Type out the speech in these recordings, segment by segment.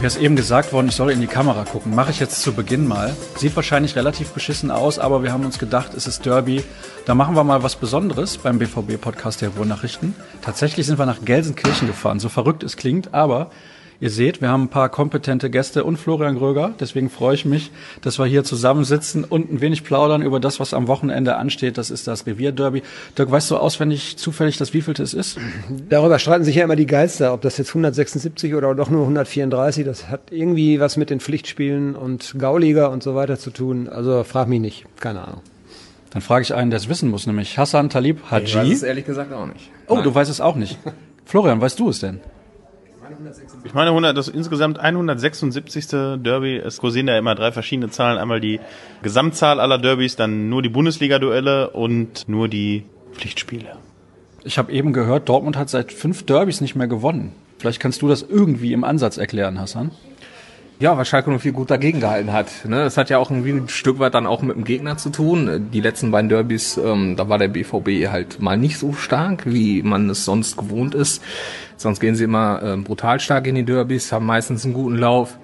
Mir ist eben gesagt worden, ich soll in die Kamera gucken. Mache ich jetzt zu Beginn mal. Sieht wahrscheinlich relativ beschissen aus, aber wir haben uns gedacht, es ist Derby. Da machen wir mal was Besonderes beim BVB-Podcast der Ruhrnachrichten. Tatsächlich sind wir nach Gelsenkirchen gefahren, so verrückt es klingt, aber Ihr seht, wir haben ein paar kompetente Gäste und Florian Gröger. Deswegen freue ich mich, dass wir hier zusammensitzen und ein wenig plaudern über das, was am Wochenende ansteht. Das ist das Revierderby. Dirk, weißt du auswendig zufällig, das wievielte es ist? Darüber streiten sich ja immer die Geister, ob das jetzt 176 oder doch nur 134. Das hat irgendwie was mit den Pflichtspielen und Gauliga und so weiter zu tun. Also frag mich nicht. Keine Ahnung. Dann frage ich einen, der es wissen muss, nämlich Hassan Talib Haji. Ich weiß es ehrlich gesagt auch nicht. Oh, Nein. du weißt es auch nicht. Florian, weißt du es denn? Ich meine, 100, das insgesamt 176. Derby. Es kursieren da immer drei verschiedene Zahlen. Einmal die Gesamtzahl aller Derbys, dann nur die Bundesliga-Duelle und nur die Pflichtspiele. Ich habe eben gehört, Dortmund hat seit fünf Derbys nicht mehr gewonnen. Vielleicht kannst du das irgendwie im Ansatz erklären, Hassan. Ja, weil Schalke nur viel gut dagegen gehalten hat. Ne? Das hat ja auch irgendwie ein Stück weit dann auch mit dem Gegner zu tun. Die letzten beiden Derbys, ähm, da war der BVB halt mal nicht so stark, wie man es sonst gewohnt ist. Sonst gehen sie immer äh, brutal stark in die Derbys, haben meistens einen guten Lauf.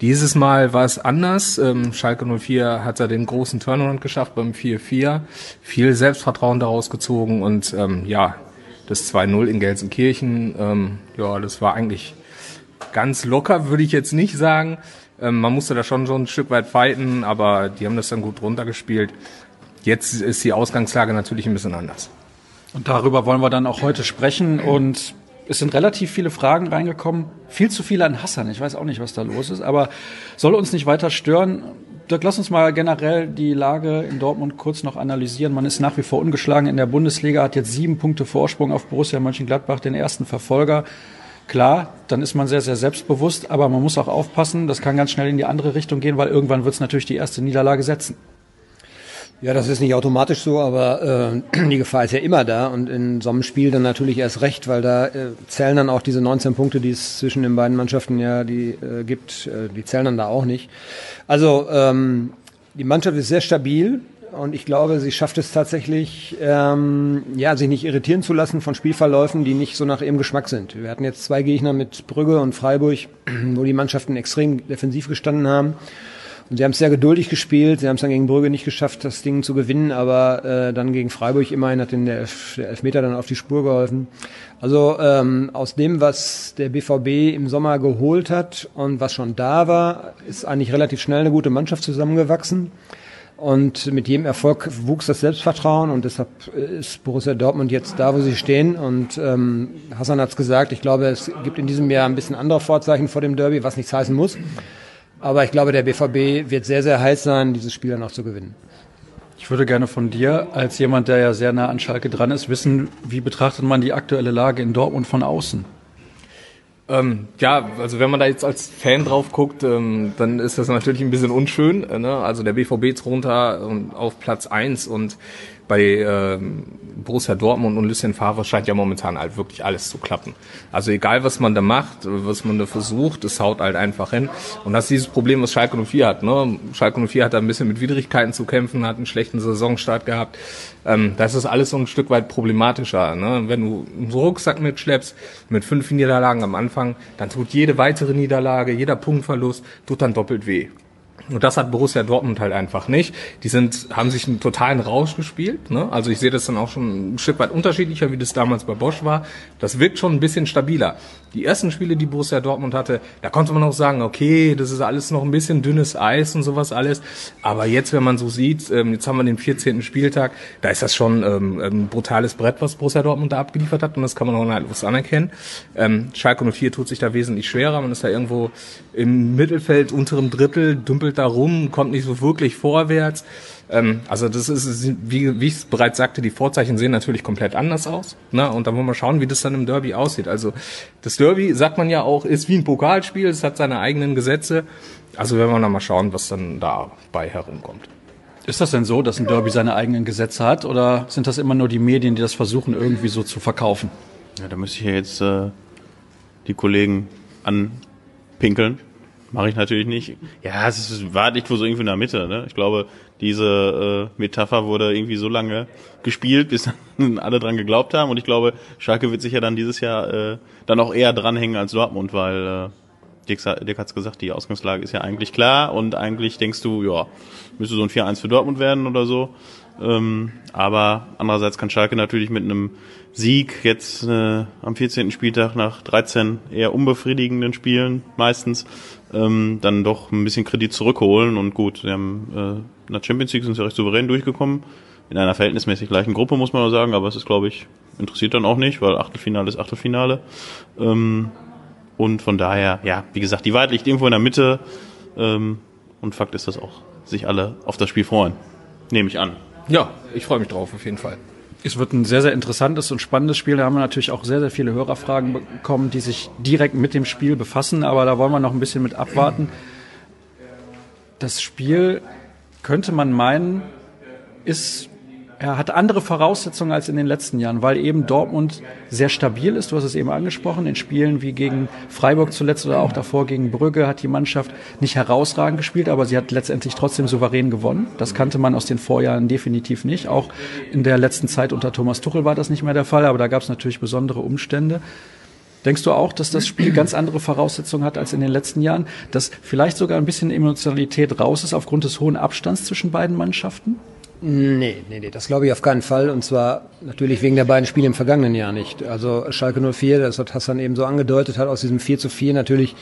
Dieses Mal war es anders. Ähm, Schalke 04 hat da den großen Turnaround geschafft beim 4-4. Viel Selbstvertrauen daraus gezogen und ähm, ja, das 2-0 in Gelsenkirchen, ähm, ja, das war eigentlich ganz locker, würde ich jetzt nicht sagen. Ähm, man musste da schon so ein Stück weit fighten, aber die haben das dann gut runtergespielt. Jetzt ist die Ausgangslage natürlich ein bisschen anders. Und darüber wollen wir dann auch heute sprechen. Und es sind relativ viele Fragen reingekommen. Viel zu viele an Hassan. Ich weiß auch nicht, was da los ist, aber soll uns nicht weiter stören. Dirk, lass uns mal generell die Lage in Dortmund kurz noch analysieren. Man ist nach wie vor ungeschlagen in der Bundesliga, hat jetzt sieben Punkte Vorsprung auf Borussia Mönchengladbach, den ersten Verfolger. Klar, dann ist man sehr, sehr selbstbewusst, aber man muss auch aufpassen, das kann ganz schnell in die andere Richtung gehen, weil irgendwann wird es natürlich die erste Niederlage setzen. Ja, das ist nicht automatisch so, aber äh, die Gefahr ist ja immer da und in so einem Spiel dann natürlich erst recht, weil da äh, zählen dann auch diese 19 Punkte, die es zwischen den beiden Mannschaften ja die äh, gibt, äh, die zählen dann da auch nicht. Also ähm, die Mannschaft ist sehr stabil, und ich glaube, sie schafft es tatsächlich, ähm, ja, sich nicht irritieren zu lassen von Spielverläufen, die nicht so nach ihrem Geschmack sind. Wir hatten jetzt zwei Gegner mit Brügge und Freiburg, wo die Mannschaften extrem defensiv gestanden haben. Und sie haben es sehr geduldig gespielt. Sie haben es dann gegen Brügge nicht geschafft, das Ding zu gewinnen, aber äh, dann gegen Freiburg immerhin hat den der, Elf, der Elfmeter dann auf die Spur geholfen. Also ähm, aus dem, was der BVB im Sommer geholt hat und was schon da war, ist eigentlich relativ schnell eine gute Mannschaft zusammengewachsen. Und mit jedem Erfolg wuchs das Selbstvertrauen und deshalb ist Borussia Dortmund jetzt da, wo sie stehen. Und ähm, Hassan hat es gesagt, ich glaube, es gibt in diesem Jahr ein bisschen andere Vorzeichen vor dem Derby, was nichts heißen muss. Aber ich glaube, der BVB wird sehr, sehr heiß sein, dieses Spiel dann auch zu gewinnen. Ich würde gerne von dir, als jemand, der ja sehr nah an Schalke dran ist, wissen, wie betrachtet man die aktuelle Lage in Dortmund von außen? Ähm, ja, also wenn man da jetzt als Fan drauf guckt, ähm, dann ist das natürlich ein bisschen unschön. Äh, ne? Also der BVB ist runter ähm, auf Platz eins und bei ähm, Borussia Dortmund und Lucien Favre scheint ja momentan halt wirklich alles zu klappen. Also egal, was man da macht, was man da versucht, es haut halt einfach hin. Und das ist dieses Problem, was Schalke 04 hat. Ne? Schalke 04 hat da ein bisschen mit Widrigkeiten zu kämpfen, hat einen schlechten Saisonstart gehabt. Ähm, das ist alles so ein Stück weit problematischer. Ne? Wenn du einen Rucksack mitschleppst, mit fünf Niederlagen am Anfang, dann tut jede weitere Niederlage, jeder Punktverlust, tut dann doppelt weh. Und das hat Borussia Dortmund halt einfach nicht. Die sind, haben sich einen totalen Rausch gespielt. Ne? Also ich sehe das dann auch schon ein Stück weit unterschiedlicher, wie das damals bei Bosch war. Das wirkt schon ein bisschen stabiler. Die ersten Spiele, die Borussia Dortmund hatte, da konnte man auch sagen, okay, das ist alles noch ein bisschen dünnes Eis und sowas alles. Aber jetzt, wenn man so sieht, ähm, jetzt haben wir den 14. Spieltag, da ist das schon ähm, ein brutales Brett, was Borussia Dortmund da abgeliefert hat. Und das kann man auch neidlos anerkennen. Ähm, Schalke 04 tut sich da wesentlich schwerer. Man ist da irgendwo im Mittelfeld, unterem Drittel, dümpelt da rum, kommt nicht so wirklich vorwärts. Ähm, also das ist, wie, wie ich es bereits sagte, die Vorzeichen sehen natürlich komplett anders aus. Ne? Und da wollen wir schauen, wie das dann im Derby aussieht. Also das Derby, sagt man ja auch, ist wie ein Pokalspiel, es hat seine eigenen Gesetze. Also werden wir noch mal schauen, was dann dabei herumkommt. Ist das denn so, dass ein Derby seine eigenen Gesetze hat oder sind das immer nur die Medien, die das versuchen, irgendwie so zu verkaufen? Ja, da müsste ich ja jetzt äh, die Kollegen anpinkeln. Mache ich natürlich nicht. Ja, es ist, war nicht so irgendwie in der Mitte. Ne? Ich glaube, diese äh, Metapher wurde irgendwie so lange gespielt, bis dann alle dran geglaubt haben. Und ich glaube, Schalke wird sich ja dann dieses Jahr äh, dann auch eher dranhängen als Dortmund, weil äh, Dirk, Dirk hat es gesagt, die Ausgangslage ist ja eigentlich klar und eigentlich denkst du, ja, müsste so ein 4-1 für Dortmund werden oder so. Ähm, aber andererseits kann Schalke natürlich mit einem Sieg jetzt äh, am 14. Spieltag nach 13 eher unbefriedigenden Spielen meistens ähm, dann doch ein bisschen Kredit zurückholen und gut, sie haben äh, in der Champions League sind sie recht souverän durchgekommen. In einer verhältnismäßig gleichen Gruppe, muss man mal sagen, aber es ist, glaube ich, interessiert dann auch nicht, weil Achtelfinale ist Achtelfinale. Ähm, und von daher, ja, wie gesagt, die Wahrheit liegt irgendwo in der Mitte. Ähm, und Fakt ist, dass auch sich alle auf das Spiel freuen. Nehme ich an. Ja, ich freue mich drauf, auf jeden Fall. Es wird ein sehr, sehr interessantes und spannendes Spiel. Da haben wir natürlich auch sehr, sehr viele Hörerfragen bekommen, die sich direkt mit dem Spiel befassen. Aber da wollen wir noch ein bisschen mit abwarten. Das Spiel könnte man meinen, ist er hat andere Voraussetzungen als in den letzten Jahren, weil eben Dortmund sehr stabil ist. Du hast es eben angesprochen. In Spielen wie gegen Freiburg zuletzt oder auch davor gegen Brügge hat die Mannschaft nicht herausragend gespielt, aber sie hat letztendlich trotzdem souverän gewonnen. Das kannte man aus den Vorjahren definitiv nicht. Auch in der letzten Zeit unter Thomas Tuchel war das nicht mehr der Fall, aber da gab es natürlich besondere Umstände. Denkst du auch, dass das Spiel ganz andere Voraussetzungen hat als in den letzten Jahren? Dass vielleicht sogar ein bisschen Emotionalität raus ist aufgrund des hohen Abstands zwischen beiden Mannschaften? Nee, nee, nee, das glaube ich auf keinen Fall. Und zwar natürlich wegen der beiden Spiele im vergangenen Jahr nicht. Also Schalke 04, das hat Hassan eben so angedeutet, hat aus diesem 4 zu 4 natürlich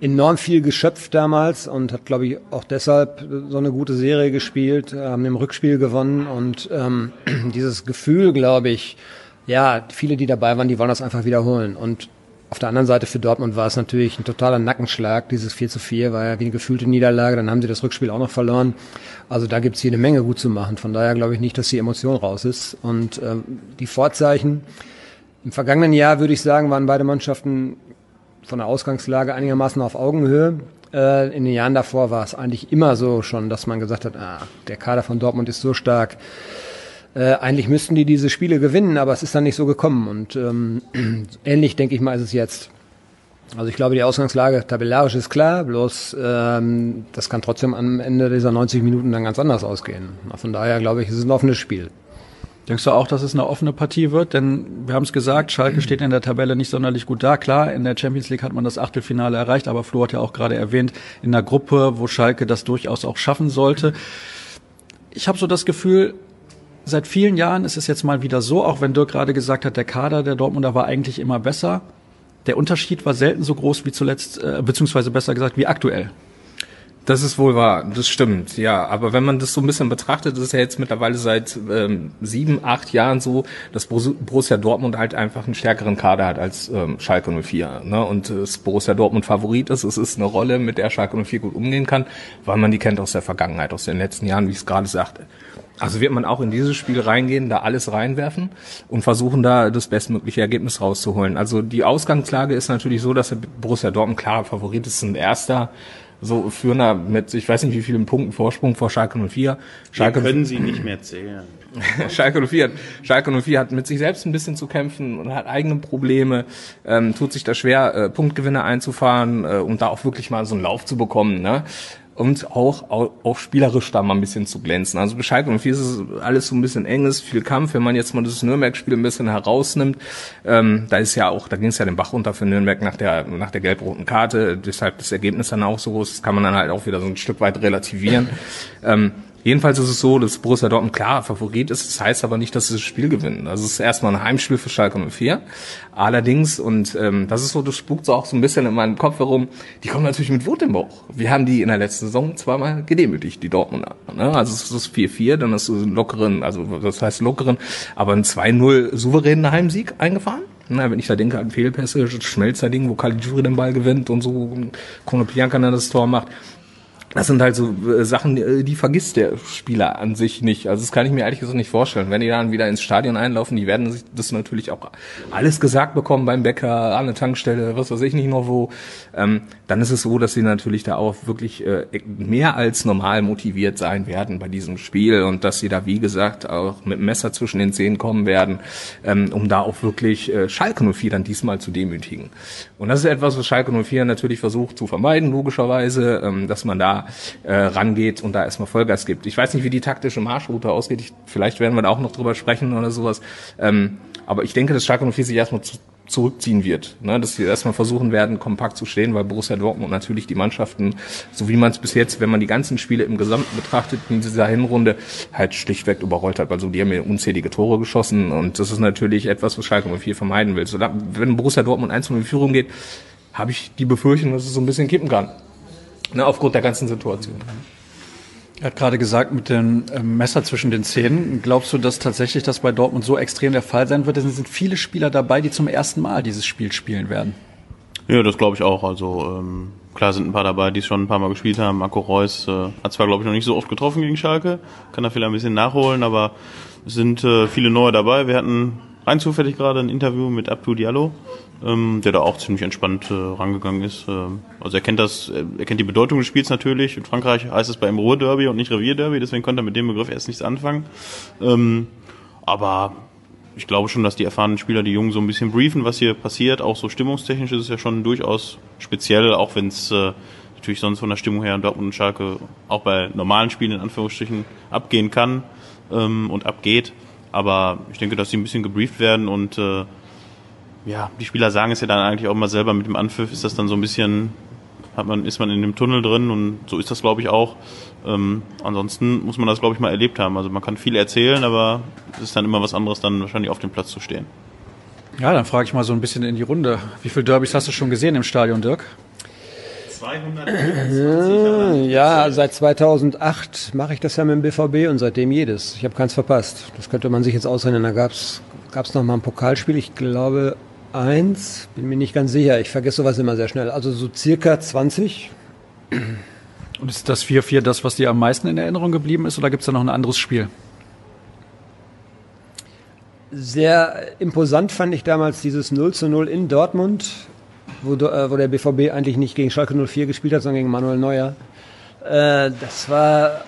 enorm viel geschöpft damals und hat, glaube ich, auch deshalb so eine gute Serie gespielt, haben im Rückspiel gewonnen und ähm, dieses Gefühl, glaube ich, ja, viele, die dabei waren, die wollen das einfach wiederholen. Und auf der anderen Seite für Dortmund war es natürlich ein totaler Nackenschlag. Dieses 4 zu 4 war ja wie eine gefühlte Niederlage. Dann haben sie das Rückspiel auch noch verloren. Also da gibt's jede Menge gut zu machen. Von daher glaube ich nicht, dass die Emotion raus ist. Und ähm, die Vorzeichen im vergangenen Jahr, würde ich sagen, waren beide Mannschaften von der Ausgangslage einigermaßen auf Augenhöhe. Äh, in den Jahren davor war es eigentlich immer so schon, dass man gesagt hat, ah, der Kader von Dortmund ist so stark äh, eigentlich müssten die diese Spiele gewinnen, aber es ist dann nicht so gekommen. Und ähm, ähnlich, denke ich mal, ist es jetzt. Also ich glaube, die Ausgangslage tabellarisch ist klar, bloß ähm, das kann trotzdem am Ende dieser 90 Minuten dann ganz anders ausgehen. Von daher glaube ich, es ist ein offenes Spiel. Denkst du auch, dass es eine offene Partie wird? Denn wir haben es gesagt, Schalke steht in der Tabelle nicht sonderlich gut da. Klar, in der Champions League hat man das Achtelfinale erreicht, aber Flo hat ja auch gerade erwähnt, in einer Gruppe, wo Schalke das durchaus auch schaffen sollte. Ich habe so das Gefühl, seit vielen Jahren ist es jetzt mal wieder so, auch wenn Dirk gerade gesagt hat, der Kader der Dortmunder war eigentlich immer besser. Der Unterschied war selten so groß wie zuletzt, äh, beziehungsweise besser gesagt wie aktuell. Das ist wohl wahr, das stimmt, ja. Aber wenn man das so ein bisschen betrachtet, ist es ja jetzt mittlerweile seit ähm, sieben, acht Jahren so, dass Borussia Dortmund halt einfach einen stärkeren Kader hat als ähm, Schalke 04. Ne? Und äh, Borussia Dortmund Favorit ist. Es ist eine Rolle, mit der Schalke 04 gut umgehen kann, weil man die kennt aus der Vergangenheit, aus den letzten Jahren, wie ich es gerade sagte. Also wird man auch in dieses Spiel reingehen, da alles reinwerfen und versuchen da das bestmögliche Ergebnis rauszuholen. Also die Ausgangslage ist natürlich so, dass der Borussia Dortmund klarer Favorit ist, ein erster so Führender mit, ich weiß nicht wie vielen Punkten Vorsprung vor Schalke 04. Schalke können sie nicht mehr zählen. Schalke 04, hat, Schalke 04 hat mit sich selbst ein bisschen zu kämpfen und hat eigene Probleme, ähm, tut sich da schwer, äh, Punktgewinne einzufahren äh, und da auch wirklich mal so einen Lauf zu bekommen. Ne? Und auch, auch, auch spielerisch da mal ein bisschen zu glänzen. Also Schalke und 04 ist es alles so ein bisschen enges, viel Kampf. Wenn man jetzt mal das Nürnberg-Spiel ein bisschen herausnimmt, ähm, da ist ja auch, da ging es ja den Bach runter für Nürnberg nach der nach der gelb-roten Karte. Deshalb das Ergebnis dann auch so groß, das kann man dann halt auch wieder so ein Stück weit relativieren. ähm, Jedenfalls ist es so, dass Borussia Dortmund klar Favorit ist. Das heißt aber nicht, dass sie das Spiel gewinnen. Also es ist erstmal ein Heimspiel für Schalke 04. Allerdings, und ähm, das ist so, das spukt so auch so ein bisschen in meinem Kopf herum, die kommen natürlich mit Wut im Bauch. Wir haben die in der letzten Saison zweimal gedemütigt, die Dortmunder. Ne? Also es ist 4-4, dann hast du einen lockeren, also das heißt lockeren, aber einen 2-0 souveränen Heimsieg eingefahren. Na, wenn ich da denke an Fehlpässe, Schmelzer-Ding, wo Caligiuri den Ball gewinnt und so Konoplyanka dann das Tor macht das sind halt so äh, Sachen, äh, die vergisst der Spieler an sich nicht. Also das kann ich mir ehrlich gesagt nicht vorstellen. Wenn die dann wieder ins Stadion einlaufen, die werden sich das natürlich auch alles gesagt bekommen beim Bäcker, an der Tankstelle, was weiß ich nicht noch wo. Ähm, dann ist es so, dass sie natürlich da auch wirklich äh, mehr als normal motiviert sein werden bei diesem Spiel und dass sie da, wie gesagt, auch mit Messer zwischen den Zähnen kommen werden, ähm, um da auch wirklich äh, Schalke 04 dann diesmal zu demütigen. Und das ist etwas, was Schalke 04 natürlich versucht zu vermeiden, logischerweise, ähm, dass man da äh, rangeht und da erstmal Vollgas gibt. Ich weiß nicht, wie die taktische Marschroute ausgeht. Ich, vielleicht werden wir da auch noch drüber sprechen oder sowas. Ähm, aber ich denke, dass Schalke 04 sich erstmal zu, zurückziehen wird. Ne? Dass sie erstmal versuchen werden, kompakt zu stehen, weil Borussia Dortmund natürlich die Mannschaften, so wie man es bis jetzt, wenn man die ganzen Spiele im Gesamten betrachtet, in dieser Hinrunde halt schlichtweg überrollt hat. Also die haben ja unzählige Tore geschossen und das ist natürlich etwas, was Schalke 04 vermeiden will. So, wenn Borussia Dortmund 1 in Führung geht, habe ich die Befürchtung, dass es so ein bisschen kippen kann. Ne, aufgrund der ganzen Situation. Er hat gerade gesagt, mit dem ähm, Messer zwischen den Zähnen. Glaubst du, dass tatsächlich das bei Dortmund so extrem der Fall sein wird? Es sind viele Spieler dabei, die zum ersten Mal dieses Spiel spielen werden. Ja, das glaube ich auch. Also ähm, klar sind ein paar dabei, die es schon ein paar Mal gespielt haben. Marco Reus äh, hat zwar, glaube ich, noch nicht so oft getroffen gegen Schalke, kann da vielleicht ein bisschen nachholen, aber es sind äh, viele neue dabei. Wir hatten rein zufällig gerade ein Interview mit Abdou Diallo, ähm, der da auch ziemlich entspannt äh, rangegangen ist. Ähm, also er kennt das, er kennt die Bedeutung des Spiels natürlich. In Frankreich heißt es bei ihm Ruhrderby und nicht Revierderby, deswegen konnte er mit dem Begriff erst nichts anfangen. Ähm, aber ich glaube schon, dass die erfahrenen Spieler die Jungen so ein bisschen briefen, was hier passiert. Auch so stimmungstechnisch ist es ja schon durchaus speziell, auch wenn es äh, natürlich sonst von der Stimmung her Dortmund und Schalke auch bei normalen Spielen in Anführungsstrichen abgehen kann ähm, und abgeht. Aber ich denke, dass sie ein bisschen gebrieft werden und äh, ja, die Spieler sagen es ja dann eigentlich auch mal selber mit dem Anpfiff, ist das dann so ein bisschen, hat man, ist man in dem Tunnel drin und so ist das glaube ich auch. Ähm, ansonsten muss man das glaube ich mal erlebt haben. Also man kann viel erzählen, aber es ist dann immer was anderes, dann wahrscheinlich auf dem Platz zu stehen. Ja, dann frage ich mal so ein bisschen in die Runde. Wie viele Derbys hast du schon gesehen im Stadion, Dirk? 220. Ja, seit 2008 mache ich das ja mit dem BVB und seitdem jedes. Ich habe keins verpasst. Das könnte man sich jetzt ausrechnen. Da gab es noch mal ein Pokalspiel. Ich glaube eins, bin mir nicht ganz sicher. Ich vergesse sowas immer sehr schnell. Also so circa 20. Und ist das 4-4 das, was dir am meisten in Erinnerung geblieben ist, oder gibt es da noch ein anderes Spiel? Sehr imposant fand ich damals dieses 0 zu 0 in Dortmund wo, äh, wo der BVB eigentlich nicht gegen Schalke 04 gespielt hat, sondern gegen Manuel Neuer. Äh, das war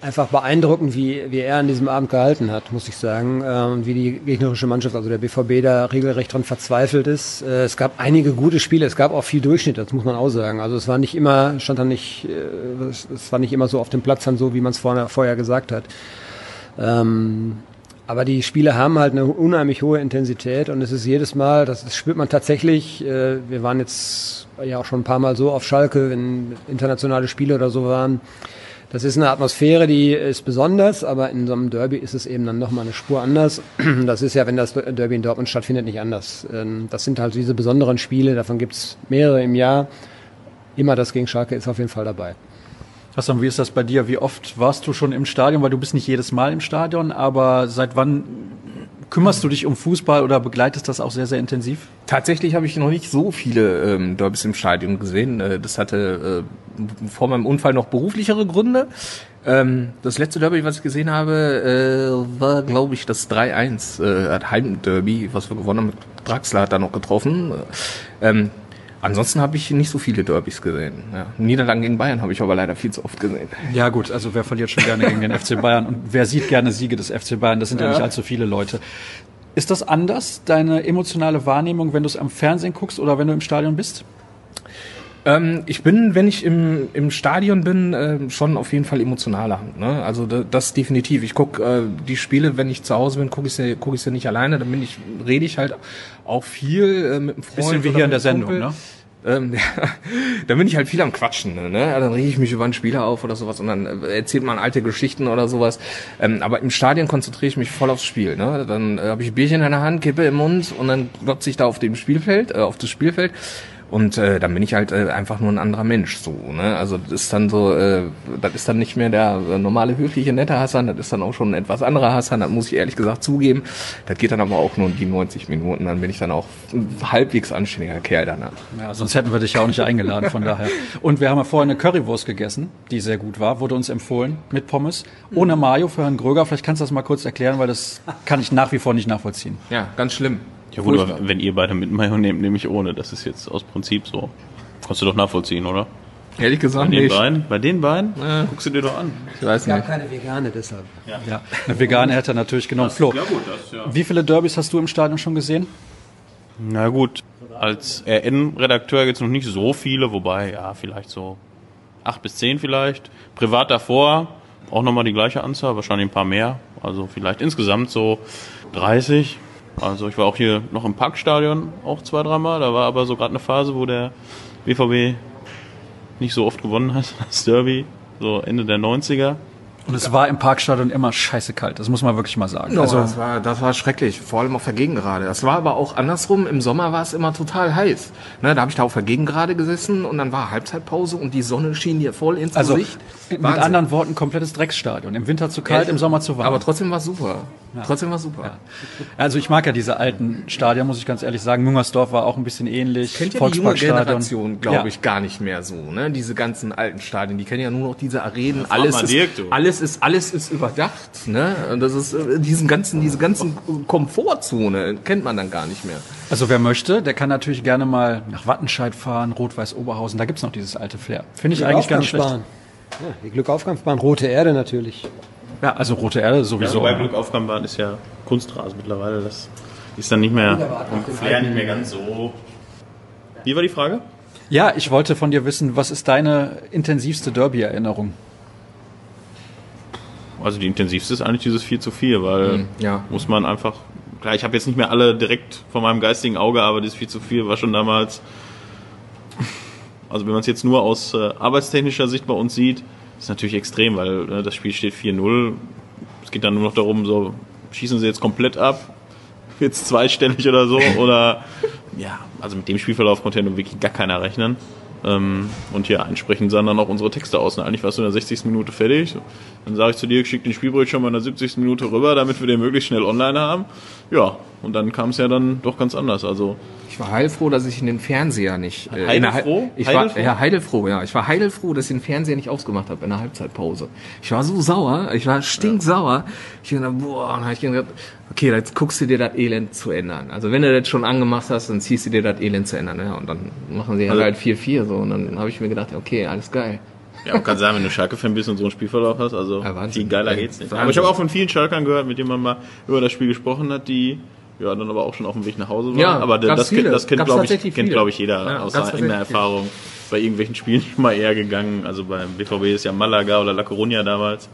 einfach beeindruckend, wie, wie er an diesem Abend gehalten hat, muss ich sagen. Und wie die gegnerische Mannschaft, also der BVB, da regelrecht dran verzweifelt ist. Es gab einige gute Spiele, es gab auch viel Durchschnitt, das muss man auch sagen. Also es war nicht immer, stand dann nicht, es war nicht immer so auf dem Platz dann so, wie man es vorher, vorher gesagt hat. Ähm, aber die Spiele haben halt eine unheimlich hohe Intensität und es ist jedes Mal, das, das spürt man tatsächlich. Äh, wir waren jetzt ja auch schon ein paar Mal so auf Schalke, wenn internationale Spiele oder so waren. Das ist eine Atmosphäre, die ist besonders, aber in so einem Derby ist es eben dann nochmal eine Spur anders. Das ist ja, wenn das Derby in Dortmund stattfindet, nicht anders. Ähm, das sind halt diese besonderen Spiele, davon gibt's mehrere im Jahr. Immer das gegen Schalke ist auf jeden Fall dabei. Hassan, wie ist das bei dir? Wie oft warst du schon im Stadion? Weil du bist nicht jedes Mal im Stadion, aber seit wann kümmerst du dich um Fußball oder begleitest das auch sehr, sehr intensiv? Tatsächlich habe ich noch nicht so viele ähm, Derbys im Stadion gesehen. Äh, das hatte äh, vor meinem Unfall noch beruflichere Gründe. Ähm, das letzte Derby, was ich gesehen habe, äh, war, glaube ich, das 3-1 äh, Heimderby, was wir gewonnen haben. Draxler hat da noch getroffen. Ähm, Ansonsten habe ich nicht so viele Derbys gesehen. Ja. Niederlagen gegen Bayern habe ich aber leider viel zu oft gesehen. Ja gut, also wer verliert schon gerne gegen den FC Bayern und wer sieht gerne Siege des FC Bayern? Das sind ja, ja nicht allzu viele Leute. Ist das anders, deine emotionale Wahrnehmung, wenn du es am Fernsehen guckst oder wenn du im Stadion bist? Ähm, ich bin, wenn ich im, im Stadion bin, äh, schon auf jeden Fall emotionaler. Ne? Also das, das definitiv. Ich guck äh, die Spiele, wenn ich zu Hause bin, gucke ich sie, guck ich sie nicht alleine. Dann bin ich, rede ich halt auch viel äh, mit einem Freund. Bisschen wie hier in der Sendung, Kumpel. ne? Ähm, ja, da bin ich halt viel am Quatschen. Ne? Dann rege ich mich über einen Spieler auf oder sowas und dann äh, erzählt man alte Geschichten oder sowas. Ähm, aber im Stadion konzentriere ich mich voll aufs Spiel. Ne? Dann äh, habe ich ein Bierchen in der Hand, Kippe im Mund und dann glotze ich da auf dem Spielfeld, äh, auf das Spielfeld. Und äh, dann bin ich halt äh, einfach nur ein anderer Mensch. So, ne? Also das ist dann so, äh, das ist dann nicht mehr der äh, normale, höfliche, nette Hassan, das ist dann auch schon ein etwas anderer Hassan, das muss ich ehrlich gesagt zugeben. Das geht dann aber auch nur die 90 Minuten, dann bin ich dann auch ein halbwegs anständiger Kerl danach. Ja, sonst hätten wir dich ja auch nicht eingeladen, von daher. Und wir haben ja vorhin eine Currywurst gegessen, die sehr gut war, wurde uns empfohlen, mit Pommes, ohne Mayo für Herrn Gröger. Vielleicht kannst du das mal kurz erklären, weil das kann ich nach wie vor nicht nachvollziehen. Ja, ganz schlimm. Ja gut, aber wenn ihr beide mit Mayo nehmt, nehme ich ohne. Das ist jetzt aus Prinzip so. Kannst du doch nachvollziehen, oder? Ehrlich gesagt Bei den nicht. beiden? Bei den beiden? Guckst du dir doch an. Ich weiß Es gab nicht. keine Vegane deshalb. Ja, eine vegane hätte er natürlich genommen. Flo, Ja gut, das ja. wie viele Derbys hast du im Stadion schon gesehen? Na gut, als RN-Redakteur jetzt noch nicht so viele, wobei, ja, vielleicht so acht bis zehn vielleicht. Privat davor auch nochmal die gleiche Anzahl, wahrscheinlich ein paar mehr. Also vielleicht insgesamt so 30. Also ich war auch hier noch im Parkstadion auch zwei, dreimal. Da war aber so gerade eine Phase, wo der BVB nicht so oft gewonnen hat, das Derby, so Ende der 90er. Und es war im Parkstadion immer scheiße kalt, das muss man wirklich mal sagen. Also, Also, das war, das war schrecklich, vor allem auf der Gegengerade. Das war aber auch andersrum. Im Sommer war es immer total heiß. Ne, da habe ich da auf der Gegengerade gesessen und dann war Halbzeitpause und die Sonne schien dir voll ins also Gesicht. mit Wahnsinn. anderen Worten, komplettes Drecksstadion. Im Winter zu kalt, im Sommer zu warm. Aber trotzdem war super. Trotzdem war super. Also ich mag ja diese alten Stadien, muss ich ganz ehrlich sagen. Müngersdorf war auch ein bisschen ähnlich. Kennt ja die junge Volksparkstadion. Generation, glaube Ja. ich, gar nicht mehr so. Ne? Diese ganzen alten Stadien, die kennen ja nur noch diese Arenen. frag Alles ist, Dirk, du. alles ist, alles ist überdacht. Ne? Und das ist äh, diesen ganzen, diese ganzen Komfortzone kennt man dann gar nicht mehr. Also wer möchte, der kann natürlich gerne mal nach Wattenscheid fahren, Rot-Weiß Oberhausen. Da gibt's noch dieses alte Flair. Finde ich eigentlich gar nicht schlecht. Ja, die Glückaufkampfbahn, Rote Erde natürlich. Ja, also Rote Erde sowieso. Wobei Glückaufgabenbahn ist ja Kunstrasen mittlerweile. Das ist dann nicht mehr vom Flair nicht mehr ganz so. Wie war die Frage? Ja, ich wollte von dir wissen, was ist deine intensivste Derby-Erinnerung? Also die intensivste ist eigentlich dieses 4 zu 4, weil Mhm, ja. muss man einfach. Klar, ich habe jetzt nicht mehr alle direkt vor meinem geistigen Auge, aber dieses 4 zu 4 war schon damals. Also wenn man es jetzt nur aus äh, arbeitstechnischer Sicht bei uns sieht, ist natürlich extrem, weil äh, das Spiel steht 4-0. Es geht dann nur noch darum, so schießen sie jetzt komplett ab, jetzt zweistellig oder so, oder ja, also mit dem Spielverlauf konnte ja nun wirklich gar keiner rechnen. Ähm, und ja, entsprechend sahen dann auch unsere Texte aus. Und eigentlich warst du in der 60. Minute fertig. Dann sage ich zu dir, schick den Spielbericht schon mal in der 70. Minute rüber, damit wir den möglichst schnell online haben. Ja, und dann kam es ja dann doch ganz anders. Also Ich war heilfroh, dass ich in den Fernseher nicht. Äh, Heidelfroh? Ich Heidelfroh? war ja heidelfroh, ja. Ich war heidelfroh, dass ich den Fernseher nicht ausgemacht habe in der Halbzeitpause. Ich war so sauer, ich war stinksauer. Ich hab gedacht, boah, und dann hab ich gedacht, okay, jetzt guckst du dir das Elend zu ändern. Also wenn du das schon angemacht hast, dann ziehst du dir das Elend zu ändern. Ja, und dann machen sie Also- halt 4-4 so. Und dann habe ich mir gedacht, okay, alles geil. Ja, man kann sagen, wenn du Schalke-Fan bist und so einen Spielverlauf hast, also Ja, Wahnsinn. viel geiler geht's nicht. Wahnsinn. Aber ich habe auch von vielen Schalkern gehört, mit denen man mal über das Spiel gesprochen hat, die ja dann aber auch schon auf dem Weg nach Hause waren. Ja, aber das, kennt- viele. das kennt, glaube ich, kennt, viele. glaube ich, jeder Ja, aus eigener Erfahrung. Bei irgendwelchen Spielen mal eher gegangen. Also beim BVB ist ja Malaga oder La Coruña damals.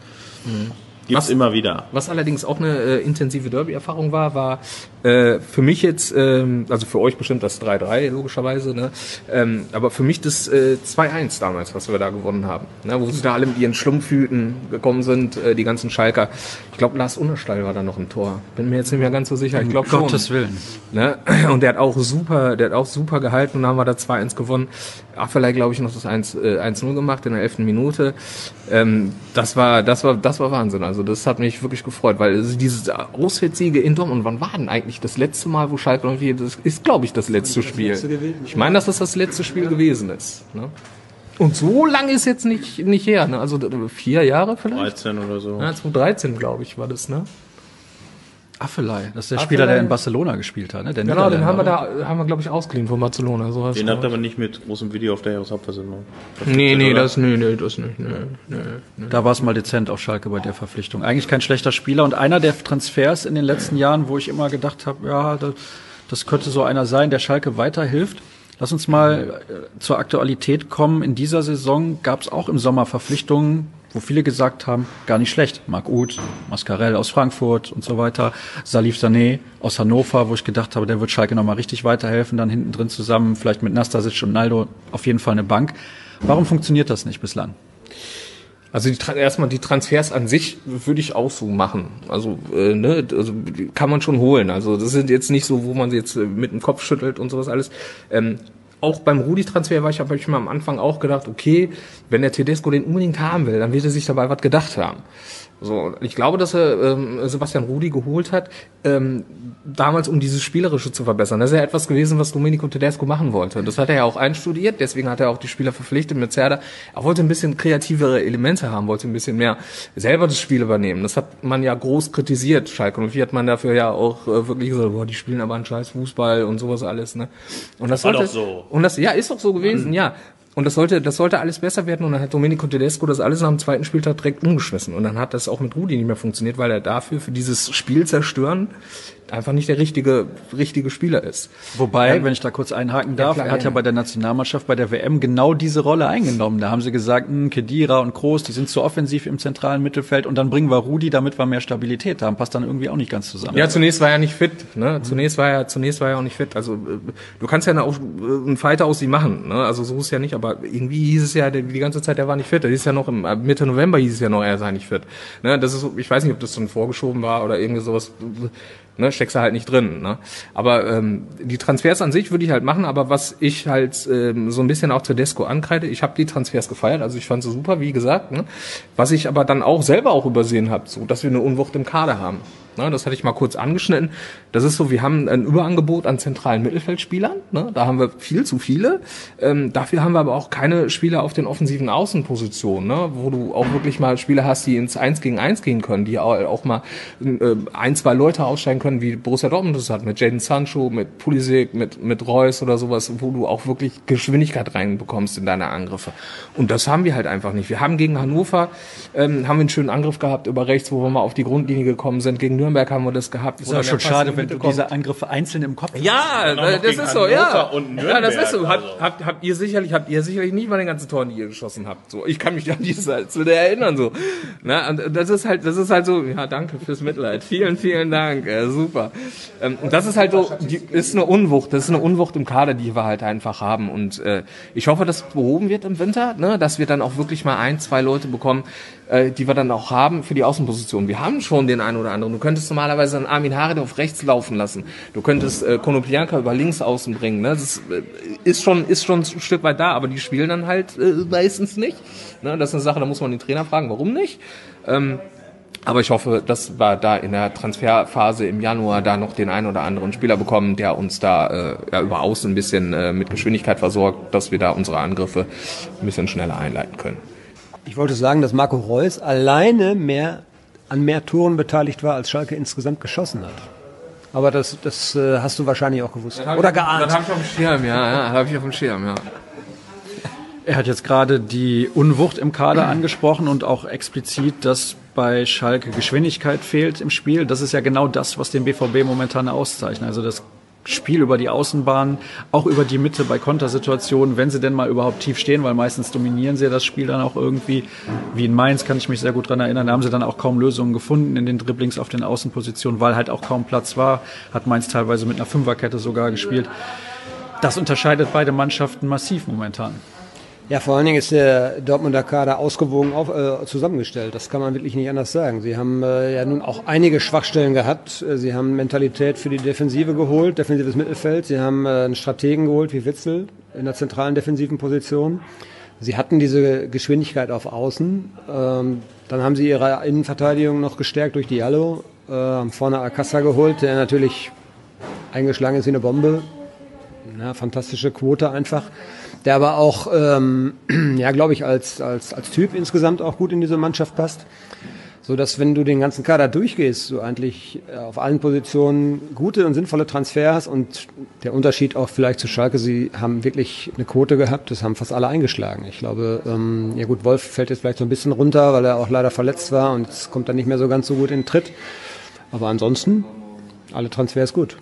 Gibt's Was- immer wieder. Was allerdings auch eine äh, intensive Derby-Erfahrung war, war äh, für mich jetzt, ähm, also für euch bestimmt das 3-3 logischerweise, ne? ähm, aber für mich das äh, 2-1 damals, was wir da gewonnen haben, ne? wo sie da alle mit ihren Schlumpfhüten gekommen sind, äh, die ganzen Schalker. Ich glaube, Lars Unterstall war da noch im Tor. Bin mir jetzt nicht mehr ganz so sicher. Ich glaube. Gottes Willen. Ne? Und der hat auch super, der hat auch super gehalten und dann haben wir da 2-1 gewonnen. Affelay, glaube ich, noch das 1, äh, 1-0 gemacht in der 11. Minute. Ähm, das war, das war, das war Wahnsinn. Also das hat mich wirklich gefreut, weil also diese Auswärtssiege in Dortmund, wann war denn eigentlich das letzte Mal, wo Schalke irgendwie, das ist, glaube ich, das letzte Spiel. letzte gewesen, ich meine, dass das das letzte Spiel gewesen ist. Ne? Und so lange ist jetzt nicht, nicht her, ne? Also vier Jahre vielleicht? 13 oder so. Ja, 2013, glaube ich, war das, ne? Affelei, das ist der Spieler, der in Barcelona gespielt hat. Ne? Der Genau, den haben wir da, haben wir, glaube ich, ausgeliehen von Barcelona. So Den es, habt ihr aber nicht mit großem Video auf der Jahreshauptversammlung. Nee, nee, Oder? das, nee, nee, das nicht, nee, nee. Da war es mal dezent auf Schalke bei der Verpflichtung. Eigentlich kein schlechter Spieler und einer der Transfers in den letzten Jahren, wo ich immer gedacht habe, ja, das, das könnte so einer sein, der Schalke weiterhilft. Lass uns mal äh, zur Aktualität kommen. In dieser Saison gab es auch im Sommer Verpflichtungen, wo viele gesagt haben, gar nicht schlecht. Marc Uth, Mascarell aus Frankfurt und so weiter, Salif Sané aus Hannover, wo ich gedacht habe, der wird Schalke nochmal richtig weiterhelfen, dann hinten drin zusammen, vielleicht mit Nastasic und Naldo auf jeden Fall eine Bank. Warum funktioniert das nicht bislang? Also die, erstmal die Transfers an sich würde ich auch so machen. Also, äh, ne, also kann man schon holen. Also das sind jetzt nicht so, wo man jetzt äh, mit dem Kopf schüttelt und sowas alles. Ähm, auch beim Rudi-Transfer war ich, habe ich mir am Anfang auch gedacht, okay, wenn der Tedesco den unbedingt haben will, dann wird er sich dabei was gedacht haben. So, ich glaube, dass er ähm, Sebastian Rudi geholt hat, ähm, damals um dieses Spielerische zu verbessern. Das ist ja etwas gewesen, was Domenico Tedesco machen wollte. Das hat er ja auch einstudiert, deswegen hat er auch die Spieler verpflichtet mit Zerda. Er wollte ein bisschen kreativere Elemente haben, wollte ein bisschen mehr selber das Spiel übernehmen. Das hat man ja groß kritisiert, Schalke. Und wie hat man dafür ja auch äh, wirklich gesagt, boah, die spielen aber einen scheiß Fußball und sowas alles. Ne? Und das War sollte, doch so. Und das, ja, ist doch so gewesen, ja. Und das sollte, das sollte alles besser werden. Und dann hat Domenico Tedesco das alles nach dem zweiten Spieltag direkt umgeschmissen. Und dann hat das auch mit Rudi nicht mehr funktioniert, weil er dafür, für dieses Spiel zerstören, einfach nicht der richtige, richtige Spieler ist. Wobei, wenn ich da kurz einhaken darf, klar, er hat ja ja. bei der Nationalmannschaft bei der WM genau diese Rolle eingenommen. Da haben sie gesagt, mh, Kedira und Kroos, die sind zu offensiv im zentralen Mittelfeld und dann bringen wir Rudi, damit wir mehr Stabilität haben. Passt dann irgendwie auch nicht ganz zusammen. Ja, zunächst war er nicht fit. Ne? Zunächst war er, zunächst war er auch nicht fit. Also äh, du kannst ja auch äh, einen Fighter aus ihm machen. Ne? Also so ist ja nicht. Aber irgendwie hieß es ja die ganze Zeit, er war nicht fit. Das ist ja noch im Mitte November hieß es ja noch, er sei nicht fit. Ne? Das ist, ich weiß nicht, ob das schon vorgeschoben war oder irgendwie sowas. Ne, steckst du halt nicht drin. Ne? Aber ähm, die Transfers an sich würde ich halt machen. Aber was ich halt ähm, so ein bisschen auch Tedesco ankreide, ich habe die Transfers gefeiert. Also ich fand sie super, wie gesagt. Ne? Was ich aber dann auch selber auch übersehen habe, so dass wir eine Unwucht im Kader haben. Ne, das hatte ich mal kurz angeschnitten. Das ist so, wir haben ein Überangebot an zentralen Mittelfeldspielern. Ne? Da haben wir viel zu viele. Ähm, dafür haben wir aber auch keine Spieler auf den offensiven Außenpositionen, ne? wo du auch wirklich mal Spieler hast, die ins Eins gegen Eins gehen können, die auch, auch mal äh, ein, zwei Leute aussteigen können, wie Borussia Dortmund das hat, mit Jaden Sancho, mit Pulisic, mit, mit Reus oder sowas, wo du auch wirklich Geschwindigkeit reinbekommst in deine Angriffe. Und das haben wir halt einfach nicht. Wir haben gegen Hannover, ähm, haben wir einen schönen Angriff gehabt über rechts, wo wir mal auf die Grundlinie gekommen sind. Gegen Nürnberg haben wir das gehabt. ist ja schon schade, wenn du diese Angriffe einzeln im Kopf Ja, Dann auch noch das ist so, ja. Ja, das ist so. Habt, habt, habt ihr sicherlich, habt ihr sicherlich nicht mal den ganzen Toren, die ihr geschossen habt. So, ich kann mich an diese zu der erinnern, so. Na, und das ist halt, das ist halt so, ja, danke fürs Mitleid. Vielen, vielen Dank, äh, super. Ähm, und das ist halt so, die, ist eine Unwucht, das ist eine Unwucht im Kader, die wir halt einfach haben. Und äh, ich hoffe, dass behoben wird im Winter, ne, dass wir dann auch wirklich mal ein, zwei Leute bekommen, äh, die wir dann auch haben für die Außenposition. Wir haben schon den einen oder anderen. Du könntest normalerweise einen Armin Harid auf rechts laufen lassen. Du könntest äh, Konoplyanka über links außen bringen. Ne? Das äh, ist schon ist schon ein Stück weit da, aber die spielen dann halt äh, meistens nicht. Ne? Das ist eine Sache, da muss man den Trainer fragen, warum nicht. Ähm, aber ich hoffe, dass wir da in der Transferphase im Januar da noch den einen oder anderen Spieler bekommen, der uns da äh, ja, über außen ein bisschen äh, mit Geschwindigkeit versorgt, dass wir da unsere Angriffe ein bisschen schneller einleiten können. Ich wollte sagen, dass Marco Reus alleine mehr an mehr Toren beteiligt war, als Schalke insgesamt geschossen hat. Aber das, das äh, hast du wahrscheinlich auch gewusst. Oder geahnt. Das habe ich auf dem Schirm, ja, ja, habe ich auf dem Schirm, ja. Er hat jetzt gerade die Unwucht im Kader angesprochen und auch explizit, dass bei Schalke Geschwindigkeit fehlt im Spiel. Das ist ja genau das, was den BVB momentan auszeichnet. Also das Spiel über die Außenbahn, auch über die Mitte bei Kontersituationen, wenn sie denn mal überhaupt tief stehen, weil meistens dominieren sie das Spiel dann auch irgendwie. Wie in Mainz kann ich mich sehr gut dran erinnern, da haben sie dann auch kaum Lösungen gefunden in den Dribblings auf den Außenpositionen, weil halt auch kaum Platz war. Hat Mainz teilweise mit einer Fünferkette sogar gespielt. Das unterscheidet beide Mannschaften massiv momentan. Ja, vor allen Dingen ist der Dortmunder Kader ausgewogen auf, äh, zusammengestellt. Das kann man wirklich nicht anders sagen. Sie haben äh, ja nun auch einige Schwachstellen gehabt. Äh, Sie haben Mentalität für die Defensive geholt, defensives Mittelfeld. Sie haben äh, einen Strategen geholt wie Witzel in der zentralen defensiven Position. Sie hatten diese Geschwindigkeit auf Außen. Ähm, dann haben sie ihre Innenverteidigung noch gestärkt durch Diallo. Äh, haben vorne Alcázar geholt, der natürlich eingeschlagen ist wie eine Bombe. Ja, fantastische Quote einfach. Der aber auch, ähm, ja, glaube ich, als, als, als Typ insgesamt auch gut in diese Mannschaft passt. So dass, wenn du den ganzen Kader durchgehst, du eigentlich äh, auf allen Positionen gute und sinnvolle Transfers und der Unterschied auch vielleicht zu Schalke, sie haben wirklich eine Quote gehabt, das haben fast alle eingeschlagen. Ich glaube, ähm, ja gut, Wolf fällt jetzt vielleicht so ein bisschen runter, weil er auch leider verletzt war und es kommt dann nicht mehr so ganz so gut in den Tritt. Aber ansonsten, alle Transfers gut.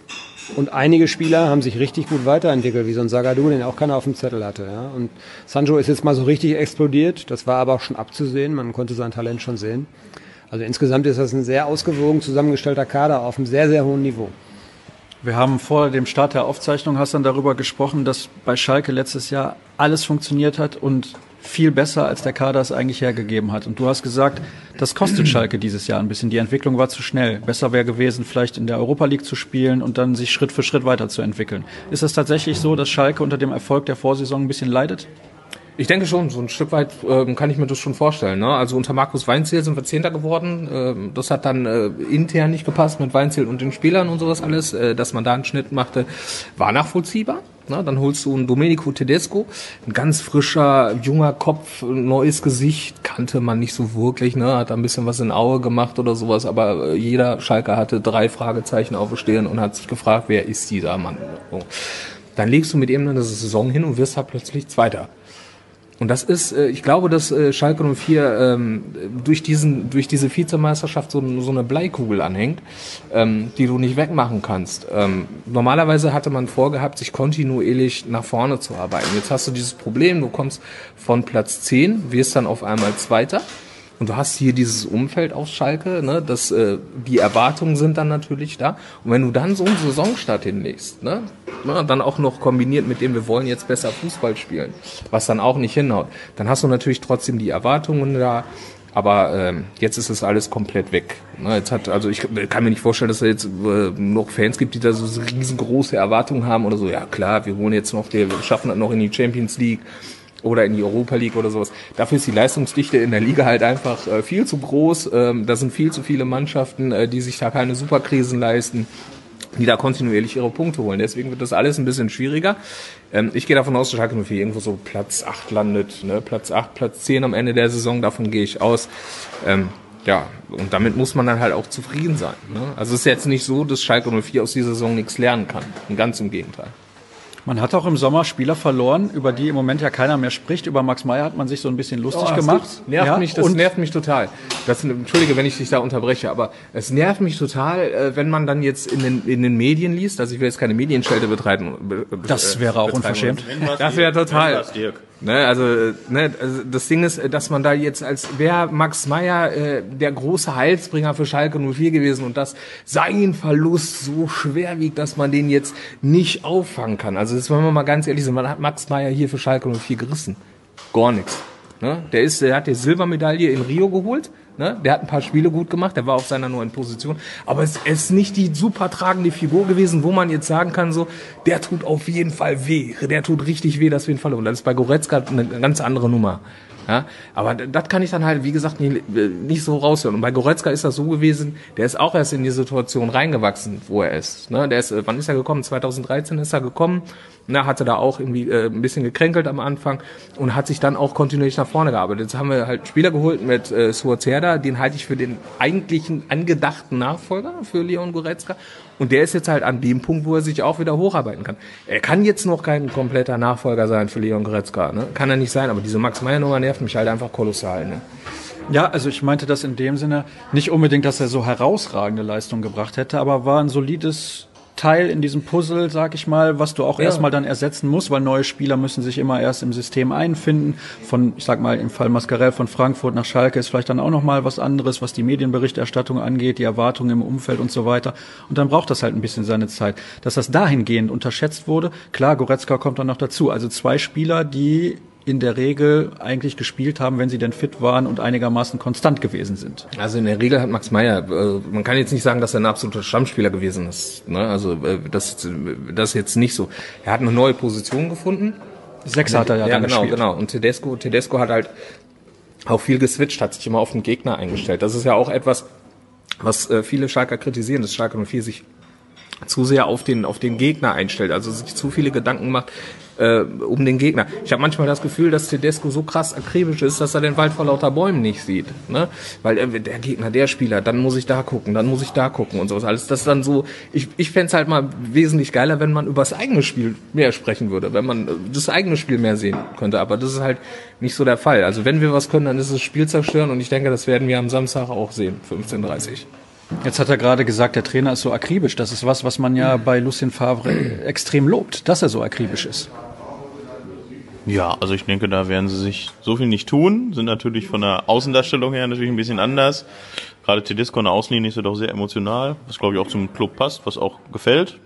Und einige Spieler haben sich richtig gut weiterentwickelt, wie so ein Sagadu, den auch keiner auf dem Zettel hatte. Ja. Und Sancho ist jetzt mal so richtig explodiert. Das war aber auch schon abzusehen. Man konnte sein Talent schon sehen. Also insgesamt ist das ein sehr ausgewogen zusammengestellter Kader auf einem sehr, sehr hohen Niveau. Wir haben vor dem Start der Aufzeichnung, hast dann darüber gesprochen, dass bei Schalke letztes Jahr alles funktioniert hat und viel besser, als der Kader es eigentlich hergegeben hat. Und du hast gesagt, das kostet Schalke dieses Jahr ein bisschen. Die Entwicklung war zu schnell. Besser wäre gewesen, vielleicht in der Europa League zu spielen und dann sich Schritt für Schritt weiterzuentwickeln. Ist es tatsächlich so, dass Schalke unter dem Erfolg der Vorsaison ein bisschen leidet? Ich denke schon, so ein Stück weit ähm, kann ich mir das schon vorstellen. Ne? Also unter Markus Weinziel sind wir Zehnter geworden. Ähm, das hat dann äh, intern nicht gepasst mit Weinziel und den Spielern und sowas alles. Äh, dass man da einen Schnitt machte, war nachvollziehbar. Ne? Dann holst du einen Domenico Tedesco, ein ganz frischer, junger Kopf, neues Gesicht, kannte man nicht so wirklich, ne? hat da ein bisschen was in Aue gemacht oder sowas, aber äh, jeder Schalker hatte drei Fragezeichen aufstehen und hat sich gefragt, wer ist dieser Mann? So. Dann legst du mit ihm eine Saison hin und wirst halt plötzlich Zweiter. Und das ist, äh, ich glaube, dass äh, Schalke 04 ähm, durch diesen, durch diese Vizemeisterschaft so, eine Bleikugel anhängt, ähm, die du nicht wegmachen kannst. Ähm, normalerweise hatte man vorgehabt, sich kontinuierlich nach vorne zu arbeiten. Jetzt hast du dieses Problem, du kommst von Platz 10, wirst dann auf einmal Zweiter und du hast hier dieses Umfeld auf Schalke, ne, das, äh, die Erwartungen sind dann natürlich da. Und wenn du dann so einen Saisonstart hinlegst, ne, ne, dann auch noch kombiniert mit dem, wir wollen jetzt besser Fußball spielen, was dann auch nicht hinhaut, dann hast du natürlich trotzdem die Erwartungen da. Aber ähm, jetzt ist es alles komplett weg. Ne, jetzt hat, also ich kann mir nicht vorstellen, dass es jetzt äh, noch Fans gibt, die da so riesengroße Erwartungen haben oder so. Ja klar, wir holen jetzt noch, wir schaffen das noch in die Champions League oder in die Europa League oder sowas. Dafür ist die Leistungsdichte in der Liga halt einfach äh, viel zu groß. Ähm, da sind viel zu viele Mannschaften, äh, die sich da keine Superkrisen leisten die da kontinuierlich ihre Punkte holen. Deswegen wird das alles ein bisschen schwieriger. Ähm, ich gehe davon aus, dass Schalke 04 irgendwo so Platz 8 landet. Ne? Platz 8, Platz 10 am Ende der Saison, davon gehe ich aus. Ähm, ja, und damit muss man dann halt auch zufrieden sein. Ne? Also es ist jetzt nicht so, dass Schalke 04 aus dieser Saison nichts lernen kann. Ganz im Gegenteil. Man hat auch im Sommer Spieler verloren, über die im Moment ja keiner mehr spricht. Über Max Meyer hat man sich so ein bisschen lustig oh, gemacht. Das nervt ja, mich, das nervt mich total. Das, Entschuldige, wenn ich dich da unterbreche, aber es nervt mich total, äh, wenn man dann jetzt in den, in den Medien liest. Also ich will jetzt keine Medienschelte betreiben. Das wäre auch unverschämt. Das wäre total. Ne, also, ne, also das Ding ist, dass man da jetzt als wäre Max Meyer äh, der große Heilsbringer für Schalke 04 gewesen und dass sein Verlust so schwer wiegt, dass man den jetzt nicht auffangen kann. Also das wollen wir mal ganz ehrlich sein, man hat Max Meyer hier für Schalke 04 gerissen. Gar nichts. Ne? Der ist, der hat die Silbermedaille in Rio geholt. Ne? Der hat ein paar Spiele gut gemacht, der war auf seiner neuen Position. Aber es ist nicht die super tragende Figur gewesen, wo man jetzt sagen kann, so, der tut auf jeden Fall weh. Der tut richtig weh, dass wir ihn verloren. Das ist bei Goretzka eine ganz andere Nummer. Ja, aber das kann ich dann halt, wie gesagt, nicht, nicht so raushören. Und bei Goretzka ist das so gewesen, der ist auch erst in die Situation reingewachsen, wo er ist. Ne? Der ist, wann ist er gekommen? 2013 ist er gekommen na, hatte da auch irgendwie äh, ein bisschen gekränkelt am Anfang und hat sich dann auch kontinuierlich nach vorne gearbeitet. Jetzt haben wir halt Spieler geholt mit äh, Suazerda, den halte ich für den eigentlichen angedachten Nachfolger für Leon Goretzka. Und der ist jetzt halt an dem Punkt, wo er sich auch wieder hocharbeiten kann. Er kann jetzt noch kein kompletter Nachfolger sein für Leon Goretzka, ne? Kann er nicht sein, aber diese Max-Meyer-Nummer nervt mich halt einfach kolossal, ne? Ja, also ich meinte das in dem Sinne nicht unbedingt, dass er so herausragende Leistung gebracht hätte, aber war ein solides Teil in diesem Puzzle, sag ich mal, was du auch ja. erstmal dann ersetzen musst, weil neue Spieler müssen sich immer erst im System einfinden. Von, ich sag mal, im Fall Mascarell von Frankfurt nach Schalke ist vielleicht dann auch nochmal was anderes, was die Medienberichterstattung angeht, die Erwartungen im Umfeld und so weiter. Und dann braucht das halt ein bisschen seine Zeit. Dass das dahingehend unterschätzt wurde, klar, Goretzka kommt dann noch dazu. Also zwei Spieler, die in der Regel eigentlich gespielt haben, wenn sie denn fit waren und einigermaßen konstant gewesen sind. Also in der Regel hat Max Meyer, äh, man kann jetzt nicht sagen, dass er ein absoluter Stammspieler gewesen ist. Ne? Also äh, das, das ist jetzt nicht so. Er hat eine neue Position gefunden. Sechs hat er ja, ja dann genau, gespielt. genau. Und Tedesco, Tedesco hat halt auch viel geswitcht, hat sich immer auf den Gegner eingestellt. Das ist ja auch etwas, was äh, viele Schalker kritisieren, dass Schalke 04 sich zu sehr auf den auf den Gegner einstellt, also sich zu viele Gedanken macht, äh, um den Gegner. Ich habe manchmal das Gefühl, dass Tedesco so krass akribisch ist, dass er den Wald vor lauter Bäumen nicht sieht. Ne? Weil äh, der Gegner, der Spieler, dann muss ich da gucken, dann muss ich da gucken und sowas. Alles das ist dann so, ich, ich fände halt mal wesentlich geiler, wenn man über das eigene Spiel mehr sprechen würde, wenn man äh, das eigene Spiel mehr sehen könnte. Aber das ist halt nicht so der Fall. Also wenn wir was können, dann ist es Spiel zerstören und ich denke, das werden wir am Samstag auch sehen, 15.30 Jetzt hat er gerade gesagt, der Trainer ist so akribisch. Das ist was, was man ja bei Lucien Favre extrem lobt, dass er so akribisch ist. Ja, also ich denke, da werden sie sich so viel nicht tun, sind natürlich von der Außendarstellung her natürlich ein bisschen anders. Gerade Tedesco in der Außenlinie ist ja doch sehr emotional, was glaube ich auch zum Club passt, was auch gefällt.